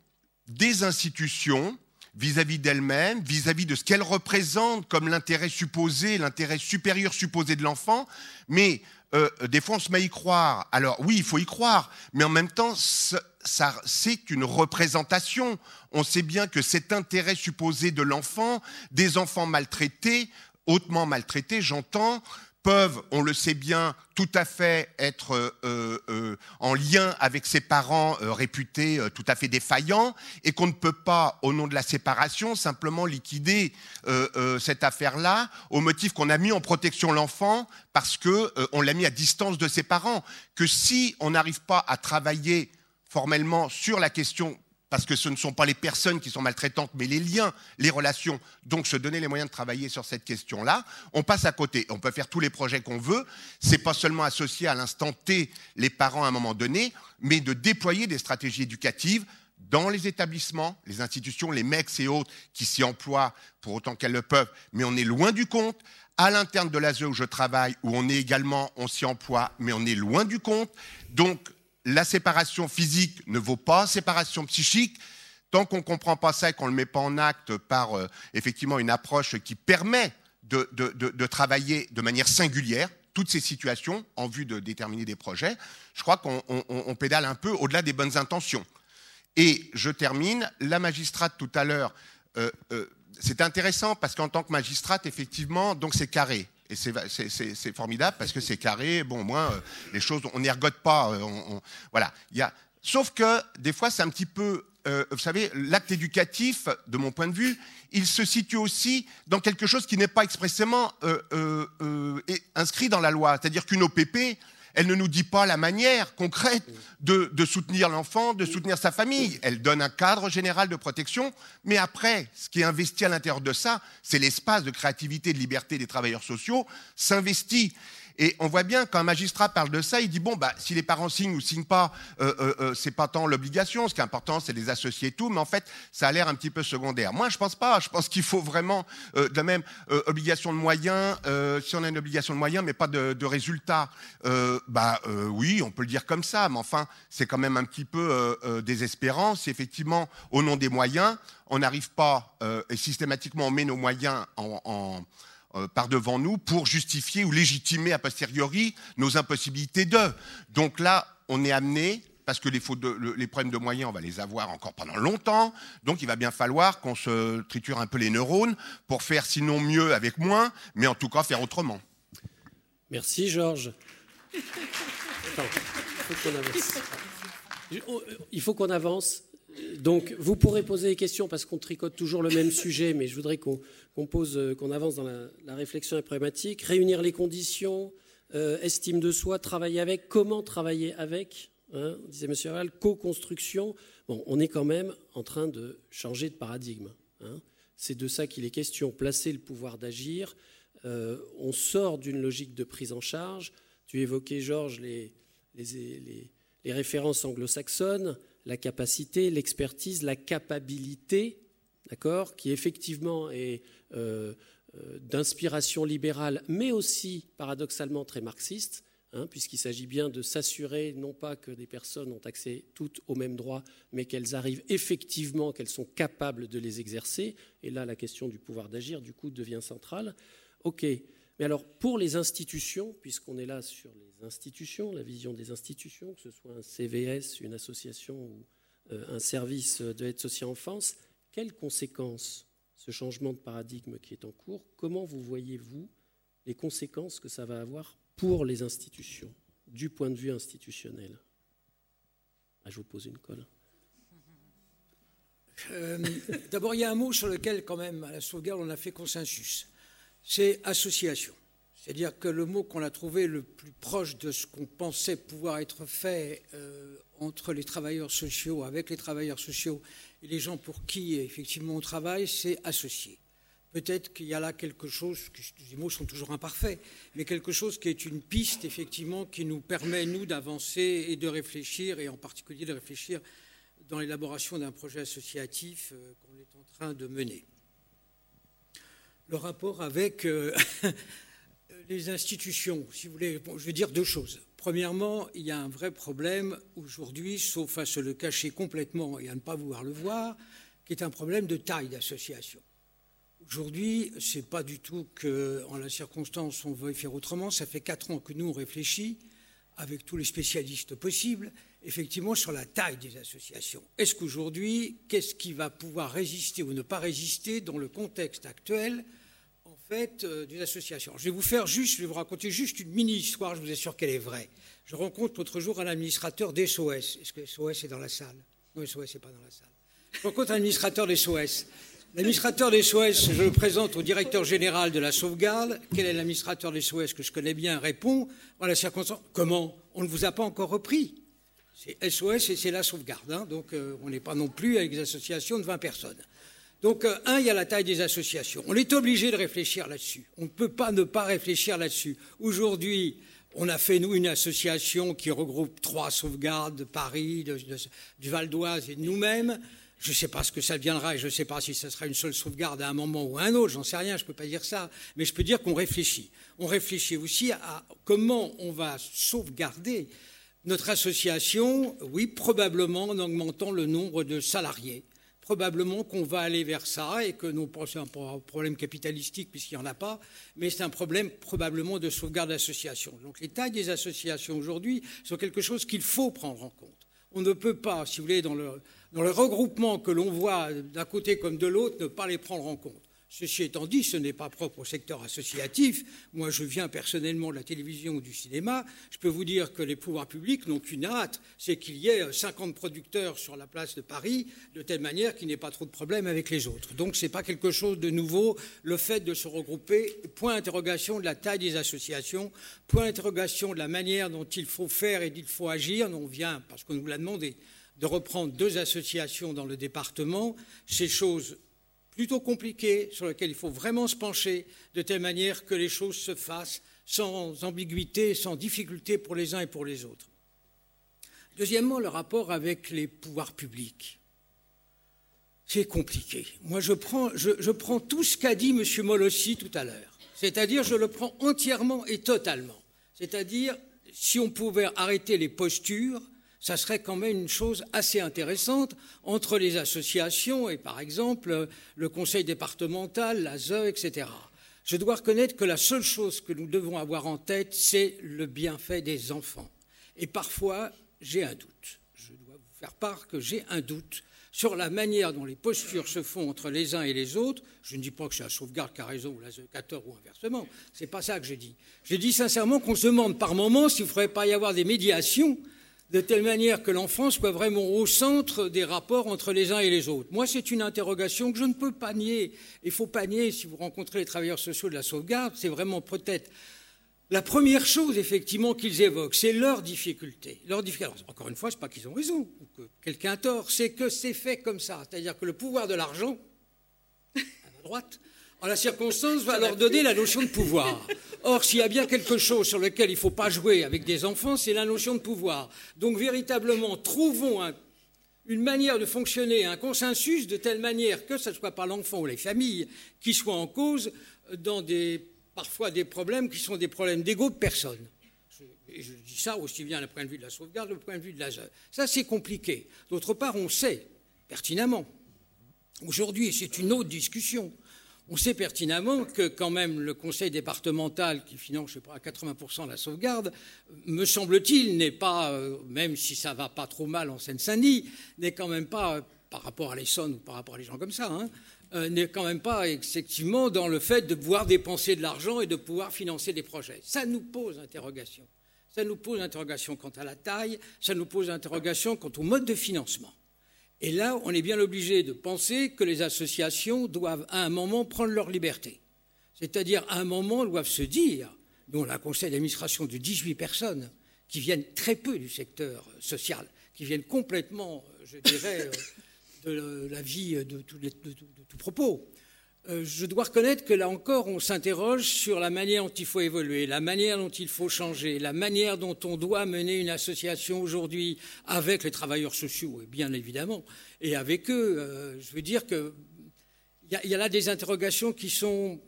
des institutions vis-à-vis d'elle-même, vis-à-vis de ce qu'elle représente comme l'intérêt supposé, l'intérêt supérieur supposé de l'enfant, mais euh, des fois on se met à y croire. Alors oui, il faut y croire, mais en même temps, c'est une représentation. On sait bien que cet intérêt supposé de l'enfant, des enfants maltraités, hautement maltraités, j'entends, peuvent, on le sait bien, tout à fait être euh, euh, en lien avec ses parents euh, réputés tout à fait défaillants et qu'on ne peut pas, au nom de la séparation, simplement liquider cette affaire-là au motif qu'on a mis en protection l'enfant parce qu'on l'a mis à distance de ses parents. Que si on n'arrive pas à travailler formellement sur la question parce que ce ne sont pas les personnes qui sont maltraitantes, mais les liens, les relations. Donc, se donner les moyens de travailler sur cette question-là, on passe à côté. On peut faire tous les projets qu'on veut. C'est pas seulement associer à l'instant T les parents à un moment donné, mais de déployer des stratégies éducatives dans les établissements, les institutions, les mecs et autres qui s'y emploient pour autant qu'elles le peuvent, mais on est loin du compte. À l'interne de l'ASE où je travaille, où on est également, on s'y emploie, mais on est loin du compte. Donc, la séparation physique ne vaut pas séparation psychique. Tant qu'on ne comprend pas ça et qu'on ne le met pas en acte par euh, effectivement une approche qui permet de, travailler de manière singulière toutes ces situations en vue de déterminer des projets, je crois qu'on pédale un peu au-delà des bonnes intentions. Et je termine, la magistrate tout à l'heure, euh, euh, c'est intéressant parce qu'en tant que magistrate, effectivement, donc c'est carré. Et c'est formidable parce que c'est carré. Bon, moins, euh, les choses, on n'ergote pas. Euh, voilà. Il y a, sauf que des fois, c'est un petit peu. Euh, vous savez, l'acte éducatif, de mon point de vue, il se situe aussi dans quelque chose qui n'est pas expressément inscrit dans la loi. C'est-à-dire qu'une OPP, elle ne nous dit pas la manière concrète de, soutenir l'enfant, de soutenir sa famille. Elle donne un cadre général de protection, mais après, ce qui est investi à l'intérieur de ça, c'est l'espace de créativité de liberté des travailleurs sociaux, s'investit. Et on voit bien qu'un magistrat parle de ça, il dit bon, bah, si les parents signent ou signent pas, euh, euh, euh, c'est pas tant l'obligation. Ce qui est important, c'est les associer et tout. Mais en fait, ça a l'air un petit peu secondaire. Moi, je pense pas. Je pense qu'il faut vraiment de la même obligation de moyens. si on a une obligation de moyens, mais pas de, de résultats, bah oui, on peut le dire comme ça. Mais enfin, c'est quand même un petit peu désespérant. Si effectivement, au nom des moyens, on n'arrive pas et systématiquement on met nos moyens en euh, par devant nous pour justifier ou légitimer a posteriori nos impossibilités de. Donc là, on est amené, parce que les, problèmes de moyens, on va les avoir encore pendant longtemps, donc il va bien falloir qu'on se triture un peu les neurones pour faire sinon mieux avec moins, mais en tout cas faire autrement. Merci Georges. il faut qu'on avance. Donc, vous pourrez poser des questions parce qu'on tricote toujours le même sujet, mais je voudrais qu'on qu'on avance dans la, réflexion et problématique. Réunir les conditions, euh, estime de soi, travailler avec, comment travailler avec, hein, disait M. Val, co-construction. Bon, on est quand même en train de changer de paradigme. Hein. C'est de ça qu'il est question, placer le pouvoir d'agir. Euh, on sort d'une logique de prise en charge. Tu évoquais, Georges, les références anglo-saxonnes. La capacité, l'expertise, la capacité, d'accord, qui effectivement est euh, euh, d'inspiration libérale, mais aussi paradoxalement très marxiste, hein, puisqu'il s'agit bien de s'assurer non pas que des personnes ont accès toutes aux mêmes droits, mais qu'elles arrivent effectivement, qu'elles sont capables de les exercer. Et là, la question du pouvoir d'agir, du coup, devient centrale. OK. Mais alors, pour les institutions, puisqu'on est là sur les institutions, la vision des institutions, que ce soit un CVS, une association ou euh, un service de l'aide sociale enfance, quelles conséquences ce changement de paradigme qui est en cours, comment vous voyez-vous les conséquences que ça va avoir pour les institutions, du point de vue institutionnel? Ah, Je vous pose une colle. Euh, d'abord, il y a un mot sur lequel, quand même, à la sauvegarde, on a fait consensus. C'est association. C'est-à-dire que le mot qu'on a trouvé le plus proche de ce qu'on pensait pouvoir être fait euh, entre les travailleurs sociaux, avec les travailleurs sociaux et les gens pour qui effectivement on travaille, c'est associé. Peut-être qu'il y a là quelque chose, les mots sont toujours imparfaits, mais quelque chose qui est une piste effectivement qui nous permet, nous, d'avancer et de réfléchir, et en particulier de réfléchir dans l'élaboration d'un projet associatif euh, qu'on est en train de mener. Le rapport avec euh, les institutions, si vous voulez, je vais dire deux choses. Premièrement, il y a un vrai problème aujourd'hui, sauf à se le cacher complètement et à ne pas vouloir le voir, qui est un problème de taille d'association. Aujourd'hui, ce n'est pas du tout qu'en la circonstance on veuille faire autrement. Ça fait quatre ans que nous on réfléchit avec tous les spécialistes possibles, effectivement sur la taille des associations. Est-ce qu'aujourd'hui, qu'est-ce qui va pouvoir résister ou ne pas résister dans le contexte actuel euh, des associations. Je vais vous faire juste, je vais vous raconter juste une mini-histoire, je vous assure qu'elle est vraie. Je rencontre l'autre jour un administrateur d'SOS. Est-ce que SOS est dans la salle? Non, SOS n'est pas dans la salle. Je rencontre un administrateur d'SOS. L'administrateur des SOS, je le présente au directeur général de la sauvegarde. Quel est l'administrateur des SOS que je connais bien? Répond, voilà, circonstance, comment? On ne vous a pas encore repris. C'est SOS et c'est la sauvegarde. Hein. donc euh, on n'est pas non plus avec des associations de 20 personnes. Donc, euh, un, il y a la taille des associations. On est obligé de réfléchir là-dessus. On ne peut pas ne pas réfléchir là-dessus. Aujourd'hui, on a fait, nous, une association qui regroupe trois sauvegardes de Paris, du Val d'Oise et de nous-mêmes. Je ne sais pas ce que ça deviendra et je ne sais pas si ce sera une seule sauvegarde à un moment ou à un autre, j'en sais rien, je ne peux pas dire ça, mais je peux dire qu'on réfléchit. On réfléchit aussi à comment on va sauvegarder notre association, oui, probablement en augmentant le nombre de salariés probablement qu'on va aller vers ça et que non c'est un problème capitalistique puisqu'il n'y en a pas, mais c'est un problème probablement de sauvegarde d'associations. Donc les tailles des associations aujourd'hui sont quelque chose qu'il faut prendre en compte. On ne peut pas, si vous voulez, dans le, dans le regroupement que l'on voit d'un côté comme de l'autre, ne pas les prendre en compte. Ceci étant dit, ce n'est pas propre au secteur associatif. Moi, je viens personnellement de la télévision ou du cinéma. Je peux vous dire que les pouvoirs publics n'ont qu'une hâte, c'est qu'il y ait 50 producteurs sur la place de Paris, de telle manière qu'il n'y ait pas trop de problèmes avec les autres. Donc, ce n'est pas quelque chose de nouveau, le fait de se regrouper. Point d'interrogation de la taille des associations, point d'interrogation de la manière dont il faut faire et qu'il faut agir. On vient, parce qu'on nous l'a demandé, de reprendre deux associations dans le département. Ces choses plutôt compliqué sur lequel il faut vraiment se pencher de telle manière que les choses se fassent sans ambiguïté, sans difficulté pour les uns et pour les autres. Deuxièmement, le rapport avec les pouvoirs publics. C'est compliqué. Moi, je prends, tout ce qu'a dit M. Molossi tout à l'heure. C'est-à-dire, je le prends entièrement et totalement. C'est-à-dire, si on pouvait arrêter les postures, ça serait quand même une chose assez intéressante entre les associations et par exemple le conseil départemental, la ZE, etc. Je dois reconnaître que la seule chose que nous devons avoir en tête, c'est le bienfait des enfants. Et parfois, j'ai un doute. Je dois vous faire part que j'ai un doute sur la manière dont les postures se font entre les uns et les autres. Je ne dis pas que c'est la sauvegarde qui a raison ou la 14 ou inversement. C'est pas ça que j'ai dit. J'ai dit sincèrement qu'on se demande par moments s'il ne faudrait pas y avoir des médiations de telle manière que l'enfant soit vraiment au centre des rapports entre les uns et les autres. Moi, c'est une interrogation que je ne peux pas nier. Il faut pas nier, si vous rencontrez les travailleurs sociaux de la sauvegarde, c'est vraiment peut-être la première chose, effectivement, qu'ils évoquent, c'est leur difficulté. Leur difficulté. encore une fois, ce n'est pas qu'ils ont raison ou que quelqu'un a tort, c'est que c'est fait comme ça. C'est-à-dire que le pouvoir de l'argent, à la droite, la circonstance, va leur donner la notion de pouvoir. Or, s'il y a bien quelque chose sur lequel il ne faut pas jouer avec des enfants, c'est la notion de pouvoir. Donc, véritablement, trouvons un, une manière de fonctionner, un consensus de telle manière que ce soit pas l'enfant ou les familles qui soient en cause dans des, parfois des problèmes qui sont des problèmes d'ego de personne. Et je dis ça aussi bien du point de vue de la sauvegarde que du point de vue de la Ça, c'est compliqué. D'autre part, on sait pertinemment. Aujourd'hui, c'est une autre discussion. On sait pertinemment que quand même le conseil départemental qui finance, je sais pas, à 80% la sauvegarde, me semble-t-il, n'est pas, euh, même si ça va pas trop mal en Seine-Saint-Denis, n'est quand même pas, euh, par rapport à l'Essonne ou par rapport à des gens comme ça, hein, euh, n'est quand même pas effectivement dans le fait de pouvoir dépenser de l'argent et de pouvoir financer des projets. Ça nous pose interrogation. Ça nous pose interrogation quant à la taille, ça nous pose interrogation quant au mode de financement. Et là, on est bien obligé de penser que les associations doivent à un moment prendre leur liberté. C'est-à-dire à un moment doivent se dire, dont la conseil d'administration de 18 personnes qui viennent très peu du secteur social, qui viennent complètement, je dirais, euh, de la vie de tout, propos, euh, je dois reconnaître que là encore, on s'interroge sur la manière dont il faut évoluer, la manière dont il faut changer, la manière dont on doit mener une association aujourd'hui avec les travailleurs sociaux, bien évidemment, et avec eux. Euh, je veux dire qu'il y, y, a là des interrogations qui sont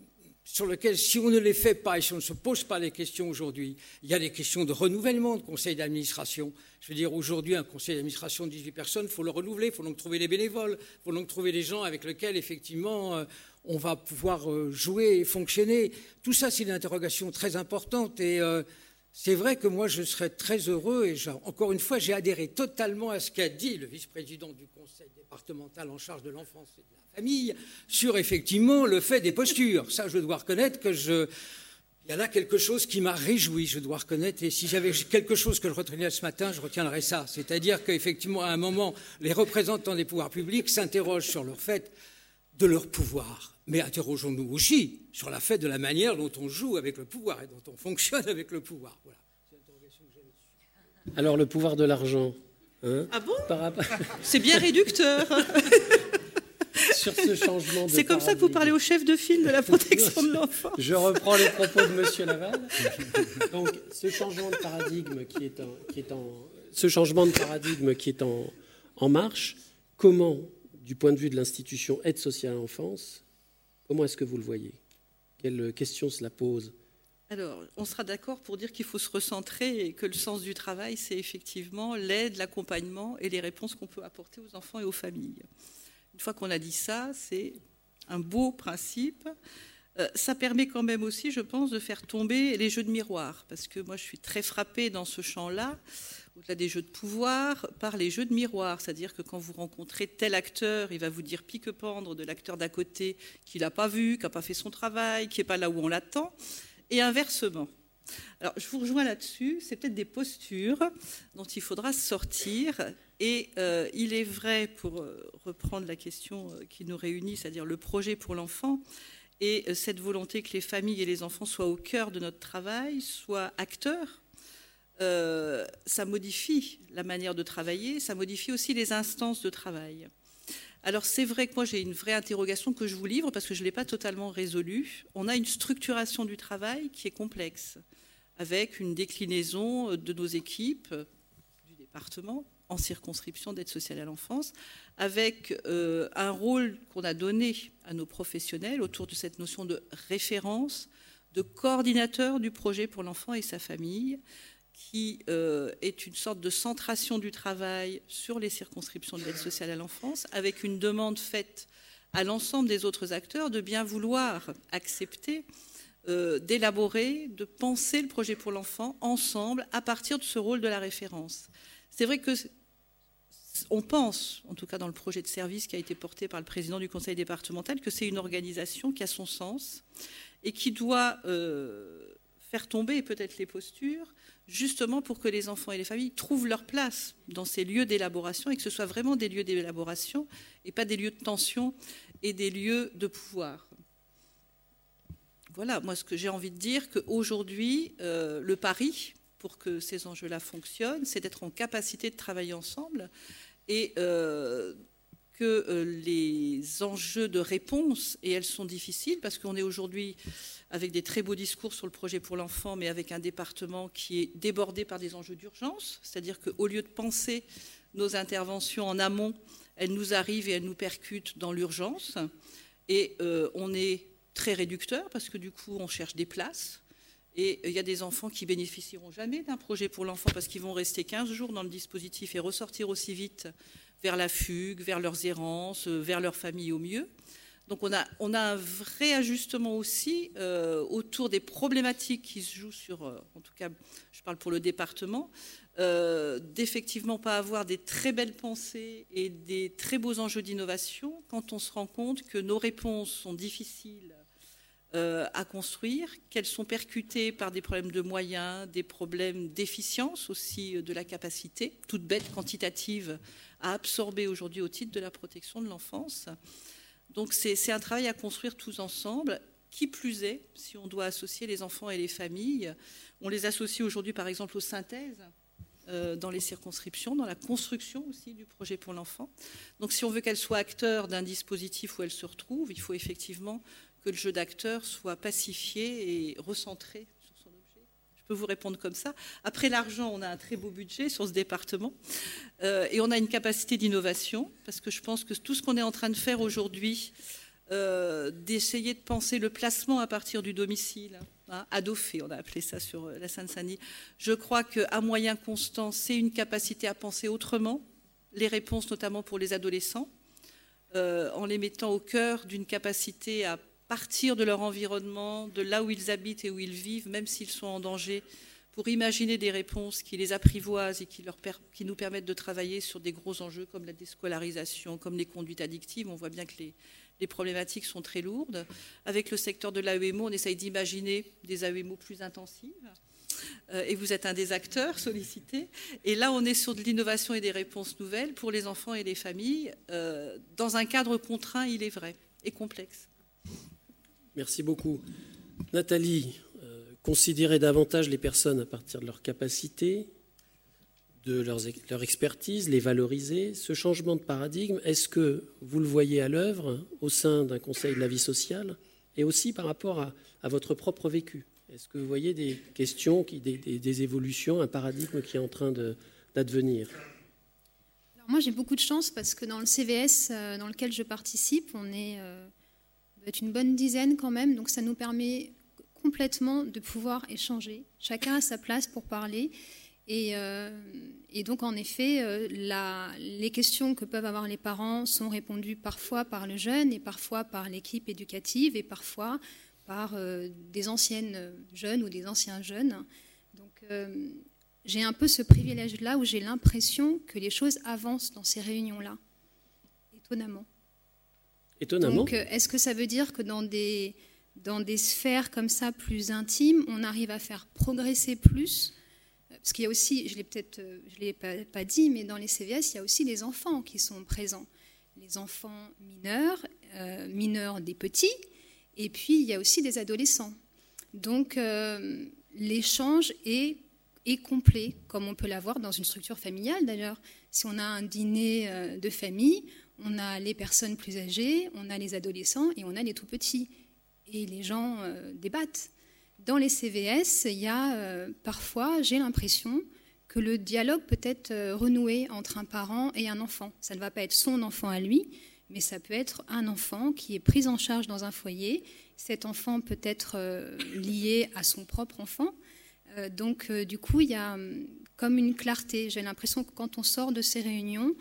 sur lesquelles, si on ne les fait pas et si on ne se pose pas les questions aujourd'hui, il y a des questions de renouvellement de conseil d'administration. Je veux dire, aujourd'hui, un conseil d'administration de 18 personnes, il faut le renouveler, il faut donc trouver des bénévoles, il faut donc trouver des gens avec lesquels, effectivement, euh, on va pouvoir euh, jouer et fonctionner. Tout ça, c'est une interrogation très importante et euh, c'est vrai que moi, je serais très heureux et encore une fois, j'ai adhéré totalement à ce qu'a dit le vice-président du conseil départemental en charge de l'enfance et de la famille sur effectivement le fait des postures. Ça, je dois reconnaître que. Il y a là quelque chose qui m'a réjoui, je dois reconnaître. Et si j'avais quelque chose que je retenais ce matin, je retiendrais ça. C'est-à-dire qu'effectivement, à un moment, les représentants des pouvoirs publics s'interrogent sur le fait de leur pouvoir. Mais interrogeons-nous aussi sur la fait de la manière dont on joue avec le pouvoir et dont on fonctionne avec le pouvoir. Voilà. Alors le pouvoir de l'argent. Hein, ah bon C'est bien réducteur. sur ce changement de C'est comme ça que vous parlez au chef de file de la protection de l'enfant. Je reprends les propos de Monsieur Laval. Donc ce changement de paradigme qui est en, qui est en ce changement de paradigme qui est en, en marche, comment, du point de vue de l'institution aide sociale à l'enfance, Comment est-ce que vous le voyez? Quelle question cela pose? Alors, on sera d'accord pour dire qu'il faut se recentrer et que le sens du travail, c'est effectivement l'aide, l'accompagnement et les réponses qu'on peut apporter aux enfants et aux familles. Une fois qu'on a dit ça, c'est un beau principe. Euh, ça permet quand même aussi, je pense, de faire tomber les jeux de miroir, parce que moi, je suis très frappée dans ce champ-là au-delà des jeux de pouvoir, par les jeux de miroir. C'est-à-dire que quand vous rencontrez tel acteur, il va vous dire pique-pendre de l'acteur d'à côté qui l'a pas vu, qui n'a pas fait son travail, qui n'est pas là où on l'attend, et inversement. Alors, je vous rejoins là-dessus. C'est peut-être des postures dont il faudra sortir. Et euh, il est vrai, pour euh, reprendre la question euh, qui nous réunit, c'est-à-dire le projet pour l'enfant, et cette volonté que les familles et les enfants soient au cœur de notre travail, soient acteurs euh, ça modifie la manière de travailler, ça modifie aussi les instances de travail. Alors c'est vrai que moi j'ai une vraie interrogation que je vous livre parce que je ne l'ai pas totalement résolue. On a une structuration du travail qui est complexe, avec une déclinaison de nos équipes du département en circonscription d'aide sociale à l'enfance, avec euh, un rôle qu'on a donné à nos professionnels autour de cette notion de référence, de coordinateur du projet pour l'enfant et sa famille, qui euh, est une sorte de centration du travail sur les circonscriptions de l'aide sociale à l'enfance, avec une demande faite à l'ensemble des autres acteurs de bien vouloir accepter euh, d'élaborer, de penser le projet pour l'enfant ensemble à partir de ce rôle de la référence. C'est vrai que on pense, en tout cas dans le projet de service qui a été porté par le président du conseil départemental, que c'est une organisation qui a son sens et qui doit euh, faire tomber peut-être les postures, justement pour que les enfants et les familles trouvent leur place dans ces lieux d'élaboration et que ce soit vraiment des lieux d'élaboration et pas des lieux de tension et des lieux de pouvoir. Voilà, moi ce que j'ai envie de dire, qu'aujourd'hui, euh, le pari pour que ces enjeux-là fonctionnent, c'est d'être en capacité de travailler ensemble et euh, que euh, les enjeux de réponse, et elles sont difficiles parce qu'on est aujourd'hui avec des très beaux discours sur le projet pour l'enfant, mais avec un département qui est débordé par des enjeux d'urgence, c'est-à-dire qu'au lieu de penser nos interventions en amont, elles nous arrivent et elles nous percutent dans l'urgence. Et euh, on est très réducteur parce que du coup, on cherche des places. Et il y a des enfants qui bénéficieront jamais d'un projet pour l'enfant parce qu'ils vont rester 15 jours dans le dispositif et ressortir aussi vite vers la fugue, vers leurs errances, vers leur famille au mieux. Donc on a, un vrai ajustement aussi euh, autour des problématiques qui se jouent sur, euh, en tout cas, je parle pour le département, euh, d'effectivement pas avoir des très belles pensées et des très beaux enjeux d'innovation quand on se rend compte que nos réponses sont difficiles à construire, qu'elles sont percutées par des problèmes de moyens, des problèmes d'efficience aussi de la capacité, toute bête quantitative à absorber aujourd'hui au titre de la protection de l'enfance. Donc c'est un travail à construire tous ensemble. Qui plus est, si on doit associer les enfants et les familles, on les associe aujourd'hui par exemple aux synthèses euh, dans les circonscriptions, dans la construction aussi du projet pour l'enfant. Donc si on veut qu'elles soient acteurs d'un dispositif où elles se retrouvent, il faut effectivement que le jeu d'acteurs soit pacifié et recentré je peux vous répondre comme ça. Après l'argent, on a un très beau budget sur ce département euh, et on a une capacité d'innovation parce que je pense que tout ce qu'on est en train de faire aujourd'hui, euh, d'essayer de penser le placement à partir du domicile, hein, adoffé, on a appelé ça sur euh, la Seine-Saint-Denis, je crois qu'à moyen constant, c'est une capacité à penser autrement, les réponses notamment pour les adolescents, en les mettant au cœur d'une capacité à partir de leur environnement, de là où ils habitent et où ils vivent, même s'ils sont en danger, pour imaginer des réponses qui les apprivoisent et qui, nous permettent de travailler sur des gros enjeux comme la déscolarisation, comme les conduites addictives. On voit bien que les, problématiques sont très lourdes. Avec le secteur de l'AEMO, on essaye d'imaginer des AEMO plus intensives. Euh, et vous êtes un des acteurs sollicités. Et là, on est sur de l'innovation et des réponses nouvelles pour les enfants et les familles, euh, dans un cadre contraint, il est vrai, et complexe. Merci beaucoup. Nathalie, euh, considérer davantage les personnes à partir de leurs capacités, de leur expertise, les valoriser. Ce changement de paradigme, est-ce que vous le voyez à l'œuvre au sein d'un conseil de la vie sociale et aussi par rapport à, votre propre vécu? Est-ce que vous voyez des questions, des, évolutions, un paradigme qui est en train d'advenir? Moi, j'ai beaucoup de chance parce que dans le CVS euh, dans lequel je participe, on est euh, être une bonne dizaine quand même, donc ça nous permet complètement de pouvoir échanger. Chacun a sa place pour parler. Et, euh, donc, en effet, euh, les questions que peuvent avoir les parents sont répondues parfois par le jeune et parfois par l'équipe éducative et parfois par euh, des anciennes jeunes ou des anciens jeunes. Donc, j'ai un peu ce privilège-là où j'ai l'impression que les choses avancent dans ces réunions-là, étonnamment. Donc, euh, est-ce que ça veut dire que dans des, dans des sphères comme ça plus intimes, on arrive à faire progresser plus? Parce qu'il y a aussi, je l'ai peut-être, euh, je l'ai pas, dit, mais dans les CVS, il y a aussi les enfants qui sont présents, les enfants mineurs, euh, mineurs des petits, et puis il y a aussi des adolescents. Donc l'échange est, est complet, comme on peut l'avoir dans une structure familiale d'ailleurs. Si on a un dîner de famille, on a les personnes plus âgées, on a les adolescents et on a les tout petits. Et les gens euh, débattent. Dans les CVS, il y a euh, parfois, j'ai l'impression, que le dialogue peut être euh, renoué entre un parent et un enfant. Ça ne va pas être son enfant à lui, mais ça peut être un enfant qui est pris en charge dans un foyer. Cet enfant peut être lié à son propre enfant. donc, du coup, il y a hum, comme une clarté. J'ai l'impression que quand on sort de ces réunions,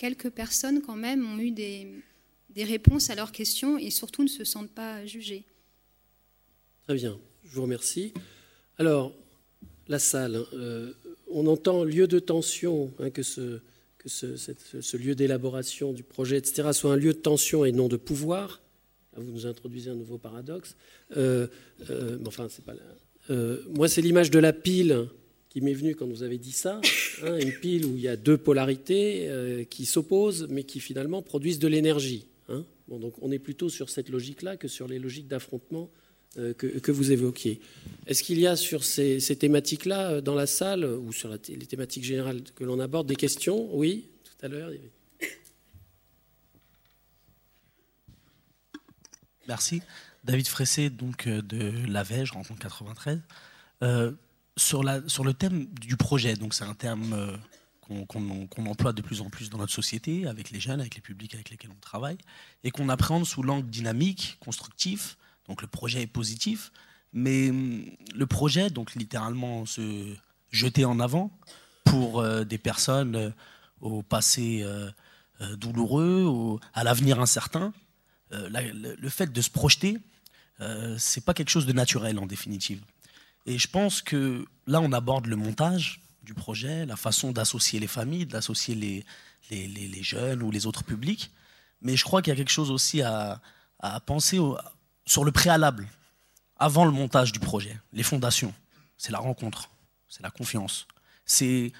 quelques personnes quand même ont eu des, réponses à leurs questions et surtout ne se sentent pas jugées. Très bien, je vous remercie. Alors, la salle, hein, euh, on entend lieu de tension, hein, que, ce, que ce, lieu d'élaboration du projet, etc., soit un lieu de tension et non de pouvoir. vous nous introduisez un nouveau paradoxe. Euh, euh, enfin, c'est pas moi, c'est l'image de la pile qui m'est venu quand vous avez dit ça, hein, une pile où il y a deux polarités euh, qui s'opposent, mais qui finalement produisent de l'énergie. Hein. Bon, donc on est plutôt sur cette logique-là que sur les logiques d'affrontement euh, que, vous évoquiez. Est-ce qu'il y a sur ces, thématiques-là euh, dans la salle, ou sur les thématiques générales que l'on aborde, des questions? Oui, tout à l'heure. Merci. David Fressé, donc de la je rencontre 93 sur, la, sur le thème du projet, donc c'est un terme euh, qu'on emploie de plus en plus dans notre société, avec les jeunes, avec les publics avec lesquels on travaille, et qu'on appréhende sous l'angle dynamique, constructif. Donc le projet est positif, mais hum, le projet, donc littéralement se jeter en avant pour euh, des personnes euh, au passé euh, douloureux, à l'avenir incertain, le, fait de se projeter, c'est pas quelque chose de naturel en définitive. Et je pense que là, on aborde le montage du projet, la façon d'associer les familles, d'associer les, jeunes ou les autres publics. Mais je crois qu'il y a quelque chose aussi à, penser sur le préalable, avant le montage du projet, les fondations. C'est la rencontre, c'est la confiance. C'est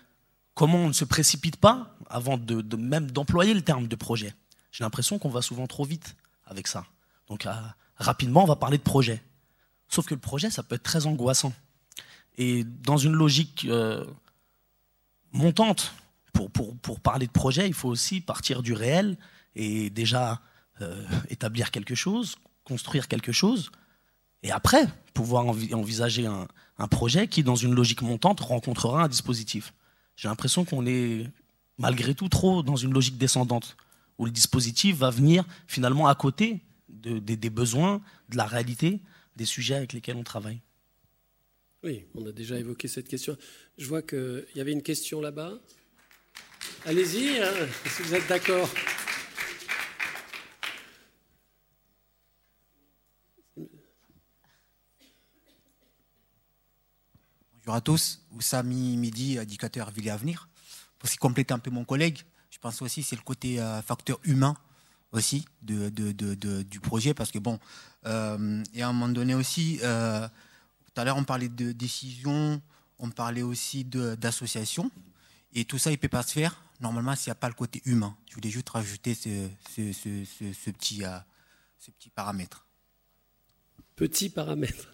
comment on ne se précipite pas avant de, même d'employer le terme de projet. J'ai l'impression qu'on va souvent trop vite avec ça. Donc rapidement, on va parler de projet. Sauf que le projet, ça peut être très angoissant. Et dans une logique euh, montante, pour, pour, pour, parler de projet, il faut aussi partir du réel et déjà euh, établir quelque chose, construire quelque chose, et après pouvoir envisager un, un, projet qui, dans une logique montante, rencontrera un dispositif. J'ai l'impression qu'on est malgré tout trop dans une logique descendante, où le dispositif va venir finalement à côté de, des besoins, de la réalité, des sujets avec lesquels on travaille. Oui, on a déjà évoqué cette question. Je vois qu'il y avait une question là-bas. Allez-y, hein, si vous êtes d'accord. Bonjour à tous. Oussami Midi, indicateur Ville Avenir. Pour aussi compléter un peu mon collègue, je pense aussi c'est le côté euh, facteur humain aussi de, du projet parce que bon, euh, et à un moment donné aussi, euh, tout à l'heure on parlait de décision, on parlait aussi d'association, et tout ça il peut pas se faire normalement s'il n'y a pas le côté humain. Je voulais juste rajouter ce, ce, ce, ce petit, euh, ce petit paramètre. Petit paramètre.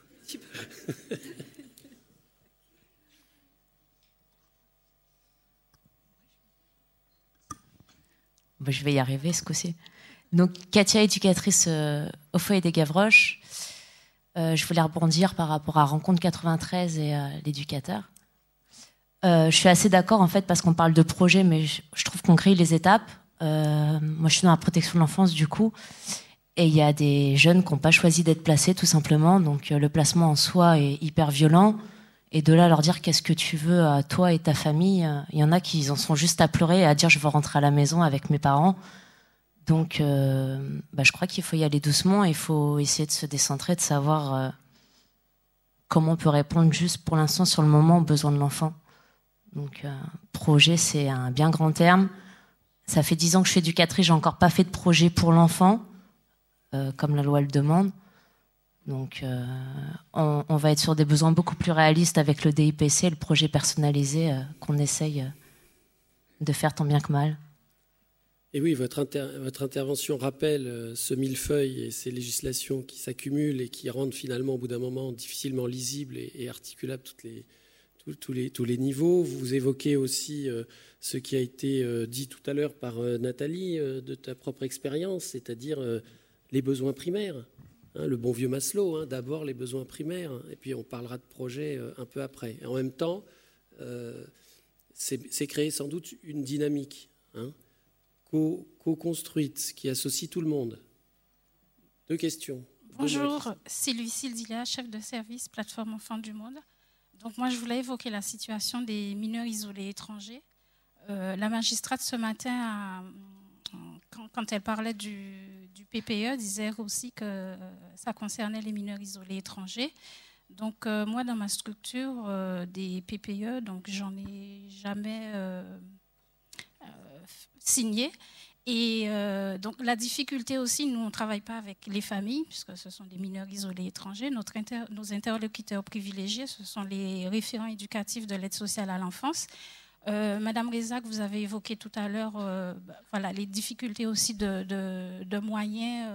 je vais y arriver ce coup-ci. Donc, Katia, éducatrice euh, au foyer des Gavroches. Euh, je voulais rebondir par rapport à Rencontre 93 et euh, l'éducateur. je suis assez d'accord en fait parce qu'on parle de projet, mais je, trouve qu'on crée les étapes. moi, je suis dans la protection de l'enfance du coup, et il y a des jeunes qui n'ont pas choisi d'être placés tout simplement. Donc, le placement en soi est hyper violent. Et de là, leur dire qu'est-ce que tu veux à toi et ta famille, il y en a qui en sont juste à pleurer et à dire je veux rentrer à la maison avec mes parents. Donc, euh, bah, je crois qu'il faut y aller doucement. Il faut essayer de se décentrer, de savoir euh, comment on peut répondre juste pour l'instant sur le moment aux besoins de l'enfant. Donc, euh, projet, c'est un bien grand terme. Ça fait dix ans que je suis éducatrice, j'ai encore pas fait de projet pour l'enfant, comme la loi le demande. Donc, on, on, va être sur des besoins beaucoup plus réalistes avec le DIPC, le projet personnalisé qu'on essaye de faire tant bien que mal. Et oui, votre, intervention rappelle euh, ce millefeuille et ces législations qui s'accumulent et qui rendent finalement, au bout d'un moment, difficilement lisibles et, articulables tous, les, niveaux. Vous évoquez aussi euh, ce qui a été euh, dit tout à l'heure par Nathalie de ta propre expérience, c'est-à-dire les besoins primaires. Hein, le bon vieux Maslow, hein, d'abord les besoins primaires, et puis on parlera de projet un peu après. En même temps, c'est créer sans doute une dynamique. Co-construite qui associe tout le monde. Deux questions. Bonjour, c'est Lucie Sildilia, chef de service plateforme Enfants du Monde. Donc moi, je voulais évoquer la situation des mineurs isolés étrangers. Euh, la magistrate ce matin, quand, elle parlait du, PPE, disait aussi que ça concernait les mineurs isolés étrangers. Donc euh, moi, dans ma structure euh, des PPE, donc j'en ai jamais signé. Et euh, donc la difficulté aussi, nous on ne travaille pas avec les familles, puisque ce sont des mineurs isolés étrangers. Notre nos interlocuteurs privilégiés, ce sont les référents éducatifs de l'aide sociale à l'enfance. Euh, Madame Rezac, vous avez évoqué tout à l'heure euh, bah, voilà, les difficultés aussi de, de moyens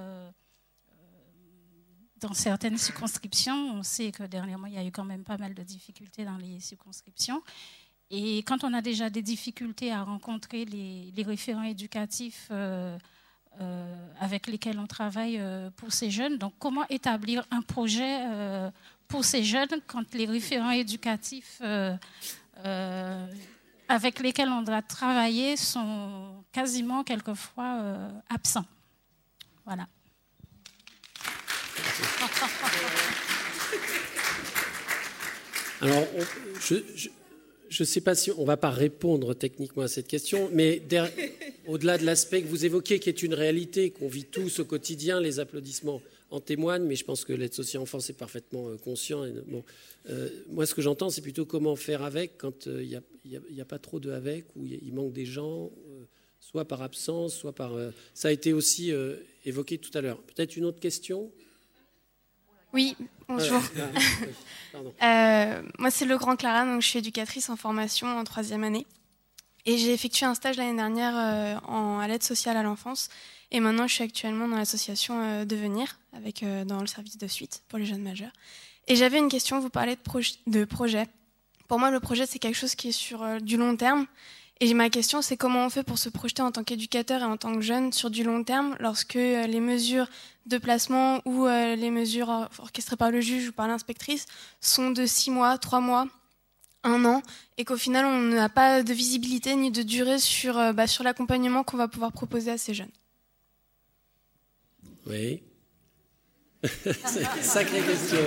dans certaines circonscriptions. On sait que dernièrement, il y a eu quand même pas mal de difficultés dans les circonscriptions. Et quand on a déjà des difficultés à rencontrer les, référents éducatifs euh, euh, avec lesquels on travaille euh, pour ces jeunes, donc comment établir un projet pour ces jeunes quand les référents éducatifs avec lesquels on doit travailler sont quasiment quelquefois euh, absents. Voilà. Alors, je ne sais pas si on ne va pas répondre techniquement à cette question, mais au-delà de l'aspect que vous évoquez, qui est une réalité qu'on vit tous au quotidien, les applaudissements en témoignent, mais je pense que l'aide sociale enfance est parfaitement euh, conscient. bon, euh, moi, ce que j'entends, c'est plutôt comment faire avec quand il euh, n'y a, pas trop de avec, ou il manque des gens, soit par absence, soit par... ça a été aussi évoqué tout à l'heure. Peut-être une autre question? Oui, bonjour. Ah, moi, c'est Le Grand Clara, donc je suis éducatrice en formation en troisième année. Et j'ai effectué un stage l'année dernière en, à l'aide sociale à l'enfance. Et maintenant, je suis actuellement dans l'association euh, Devenir, avec, euh, dans le service de suite pour les jeunes majeurs. Et j'avais une question, vous parlez de, de projet. Pour moi, le projet, c'est quelque chose qui est sur euh, du long terme. Et ma question, c'est comment on fait pour se projeter en tant qu'éducateur et en tant que jeune sur du long terme lorsque les mesures de placement ou les mesures orchestrées par le juge ou par l'inspectrice sont de six mois, trois mois, un an, et qu'au final, on n'a pas de visibilité ni de durée sur, bah, sur l'accompagnement qu'on va pouvoir proposer à ces jeunes? Oui. C'est une sacrée question.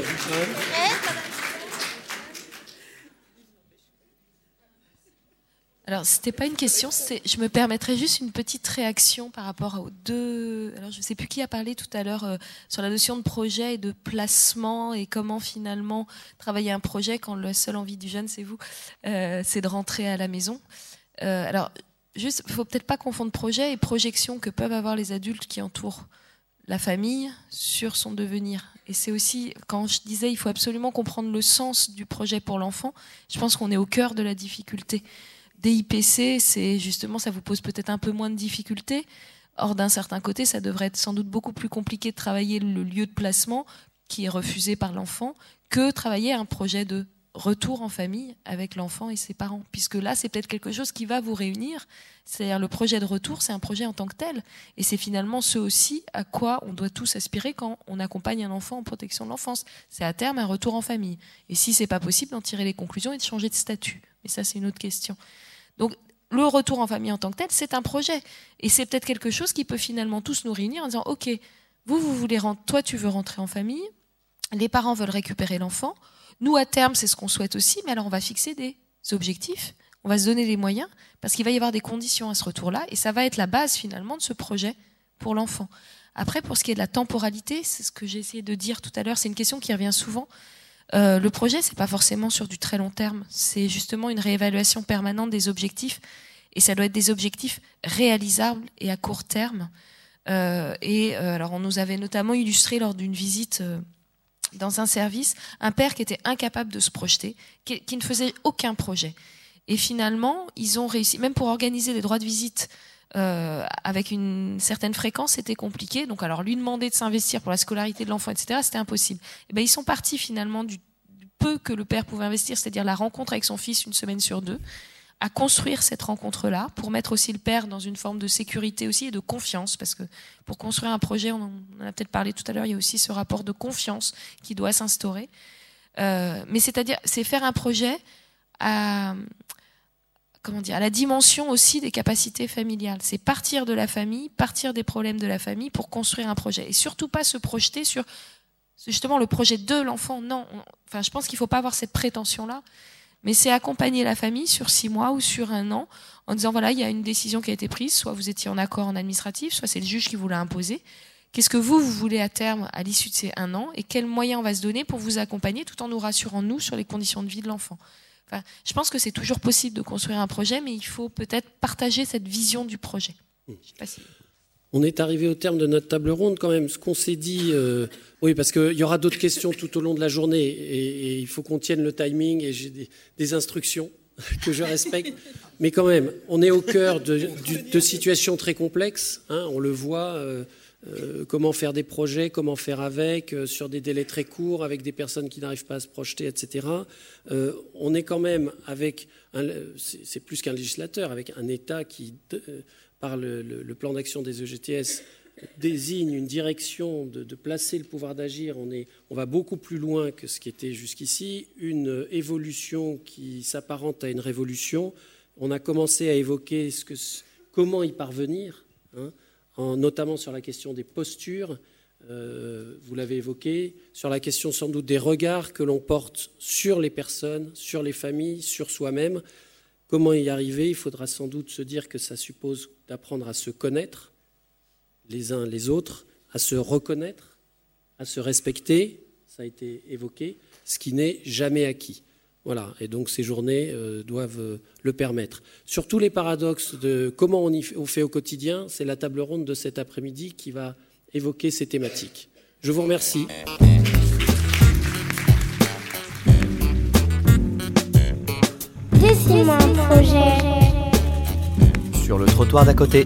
Alors, ce n'était pas une question, je me permettrais juste une petite réaction par rapport aux deux. Alors, je ne sais plus qui a parlé tout à l'heure euh, sur la notion de projet et de placement et comment finalement travailler un projet quand la seule envie du jeune, c'est vous, euh, c'est de rentrer à la maison. Euh, alors, juste, il ne faut peut-être pas confondre projet et projection que peuvent avoir les adultes qui entourent la famille sur son devenir. Et c'est aussi, quand je disais, il faut absolument comprendre le sens du projet pour l'enfant, je pense qu'on est au cœur de la difficulté. DIPC, c'est justement, ça vous pose peut-être un peu moins de difficultés. Or, d'un certain côté, ça devrait être sans doute beaucoup plus compliqué de travailler le lieu de placement qui est refusé par l'enfant que travailler un projet de retour en famille avec l'enfant et ses parents. Puisque là, c'est peut-être quelque chose qui va vous réunir. C'est-à-dire le projet de retour, c'est un projet en tant que tel. Et c'est finalement ce aussi à quoi on doit tous aspirer quand on accompagne un enfant en protection de l'enfance. C'est à terme un retour en famille. Et si c'est pas possible, d'en tirer les conclusions et de changer de statut. Mais ça, c'est une autre question. Donc, le retour en famille en tant que tel, c'est un projet. Et c'est peut-être quelque chose qui peut finalement tous nous réunir en disant, OK, vous, vous voulez rentrer, toi, tu veux rentrer en famille, les parents veulent récupérer l'enfant, nous, à terme, c'est ce qu'on souhaite aussi, mais alors on va fixer des objectifs, on va se donner les moyens, parce qu'il va y avoir des conditions à ce retour-là, et ça va être la base finalement de ce projet pour l'enfant. Après, pour ce qui est de la temporalité, c'est ce que j'ai essayé de dire tout à l'heure, c'est une question qui revient souvent. Euh, le projet, c'est pas forcément sur du très long terme, c'est justement une réévaluation permanente des objectifs, et ça doit être des objectifs réalisables et à court terme. Euh, et euh, alors, on nous avait notamment illustré lors d'une visite dans un service un père qui était incapable de se projeter, qui, ne faisait aucun projet. Et finalement, ils ont réussi, même pour organiser les droits de visite euh, avec une certaine fréquence, c'était compliqué. Donc, alors lui demander de s'investir pour la scolarité de l'enfant, etc., c'était impossible. Et ben, ils sont partis finalement du peu que le père pouvait investir, c'est-à-dire la rencontre avec son fils une semaine sur deux à construire cette rencontre-là, pour mettre aussi le père dans une forme de sécurité aussi et de confiance, parce que pour construire un projet, on en a peut-être parlé tout à l'heure, il y a aussi ce rapport de confiance qui doit s'instaurer. Euh, mais c'est-à-dire, c'est faire un projet à, comment dire, la dimension aussi des capacités familiales. C'est partir de la famille, partir des problèmes de la famille pour construire un projet. Et surtout pas se projeter sur justement le projet de l'enfant. Non, enfin, je pense qu'il ne faut pas avoir cette prétention-là mais c'est accompagner la famille sur six mois ou sur un an en disant voilà, il y a une décision qui a été prise, soit vous étiez en accord en administratif, soit c'est le juge qui vous l'a imposé. Qu'est-ce que vous, vous voulez à terme à l'issue de ces un an? Et quels moyens on va se donner pour vous accompagner tout en nous rassurant, nous, sur les conditions de vie de l'enfant? Enfin, Je pense que c'est toujours possible de construire un projet, mais il faut peut-être partager cette vision du projet. Je sais pas si... On est arrivé au terme de notre table ronde quand même. Ce qu'on s'est dit, euh, oui, parce qu'il y aura d'autres questions tout au long de la journée et, il faut qu'on tienne le timing et j'ai des, instructions que je respecte. Mais quand même, on est au cœur de, situations très complexes. Hein, on le voit. Euh, euh, comment faire des projets, comment faire avec, sur des délais très courts, avec des personnes qui n'arrivent pas à se projeter, etc. on est quand même avec, c'est plus qu'un législateur, avec un État qui par le, plan d'action des EGTS désigne une direction de, placer le pouvoir d'agir, on, on va beaucoup plus loin que ce qui était jusqu'ici, une évolution qui s'apparente à une révolution. On a commencé à évoquer ce que, comment y parvenir, hein, en, notamment sur la question des postures, euh, vous l'avez évoqué, sur la question sans doute des regards que l'on porte sur les personnes, sur les familles, sur soi-même. Comment y arriver? Il faudra sans doute se dire que ça suppose d'apprendre à se connaître les uns les autres, à se reconnaître, à se respecter, ça a été évoqué, ce qui n'est jamais acquis. Voilà, et donc ces journées euh, doivent euh, le permettre. Sur tous les paradoxes de comment on, y fait, on fait au quotidien, c'est la table ronde de cet après-midi qui va évoquer ces thématiques. Je vous remercie. Un projet. Sur le trottoir d'à côté.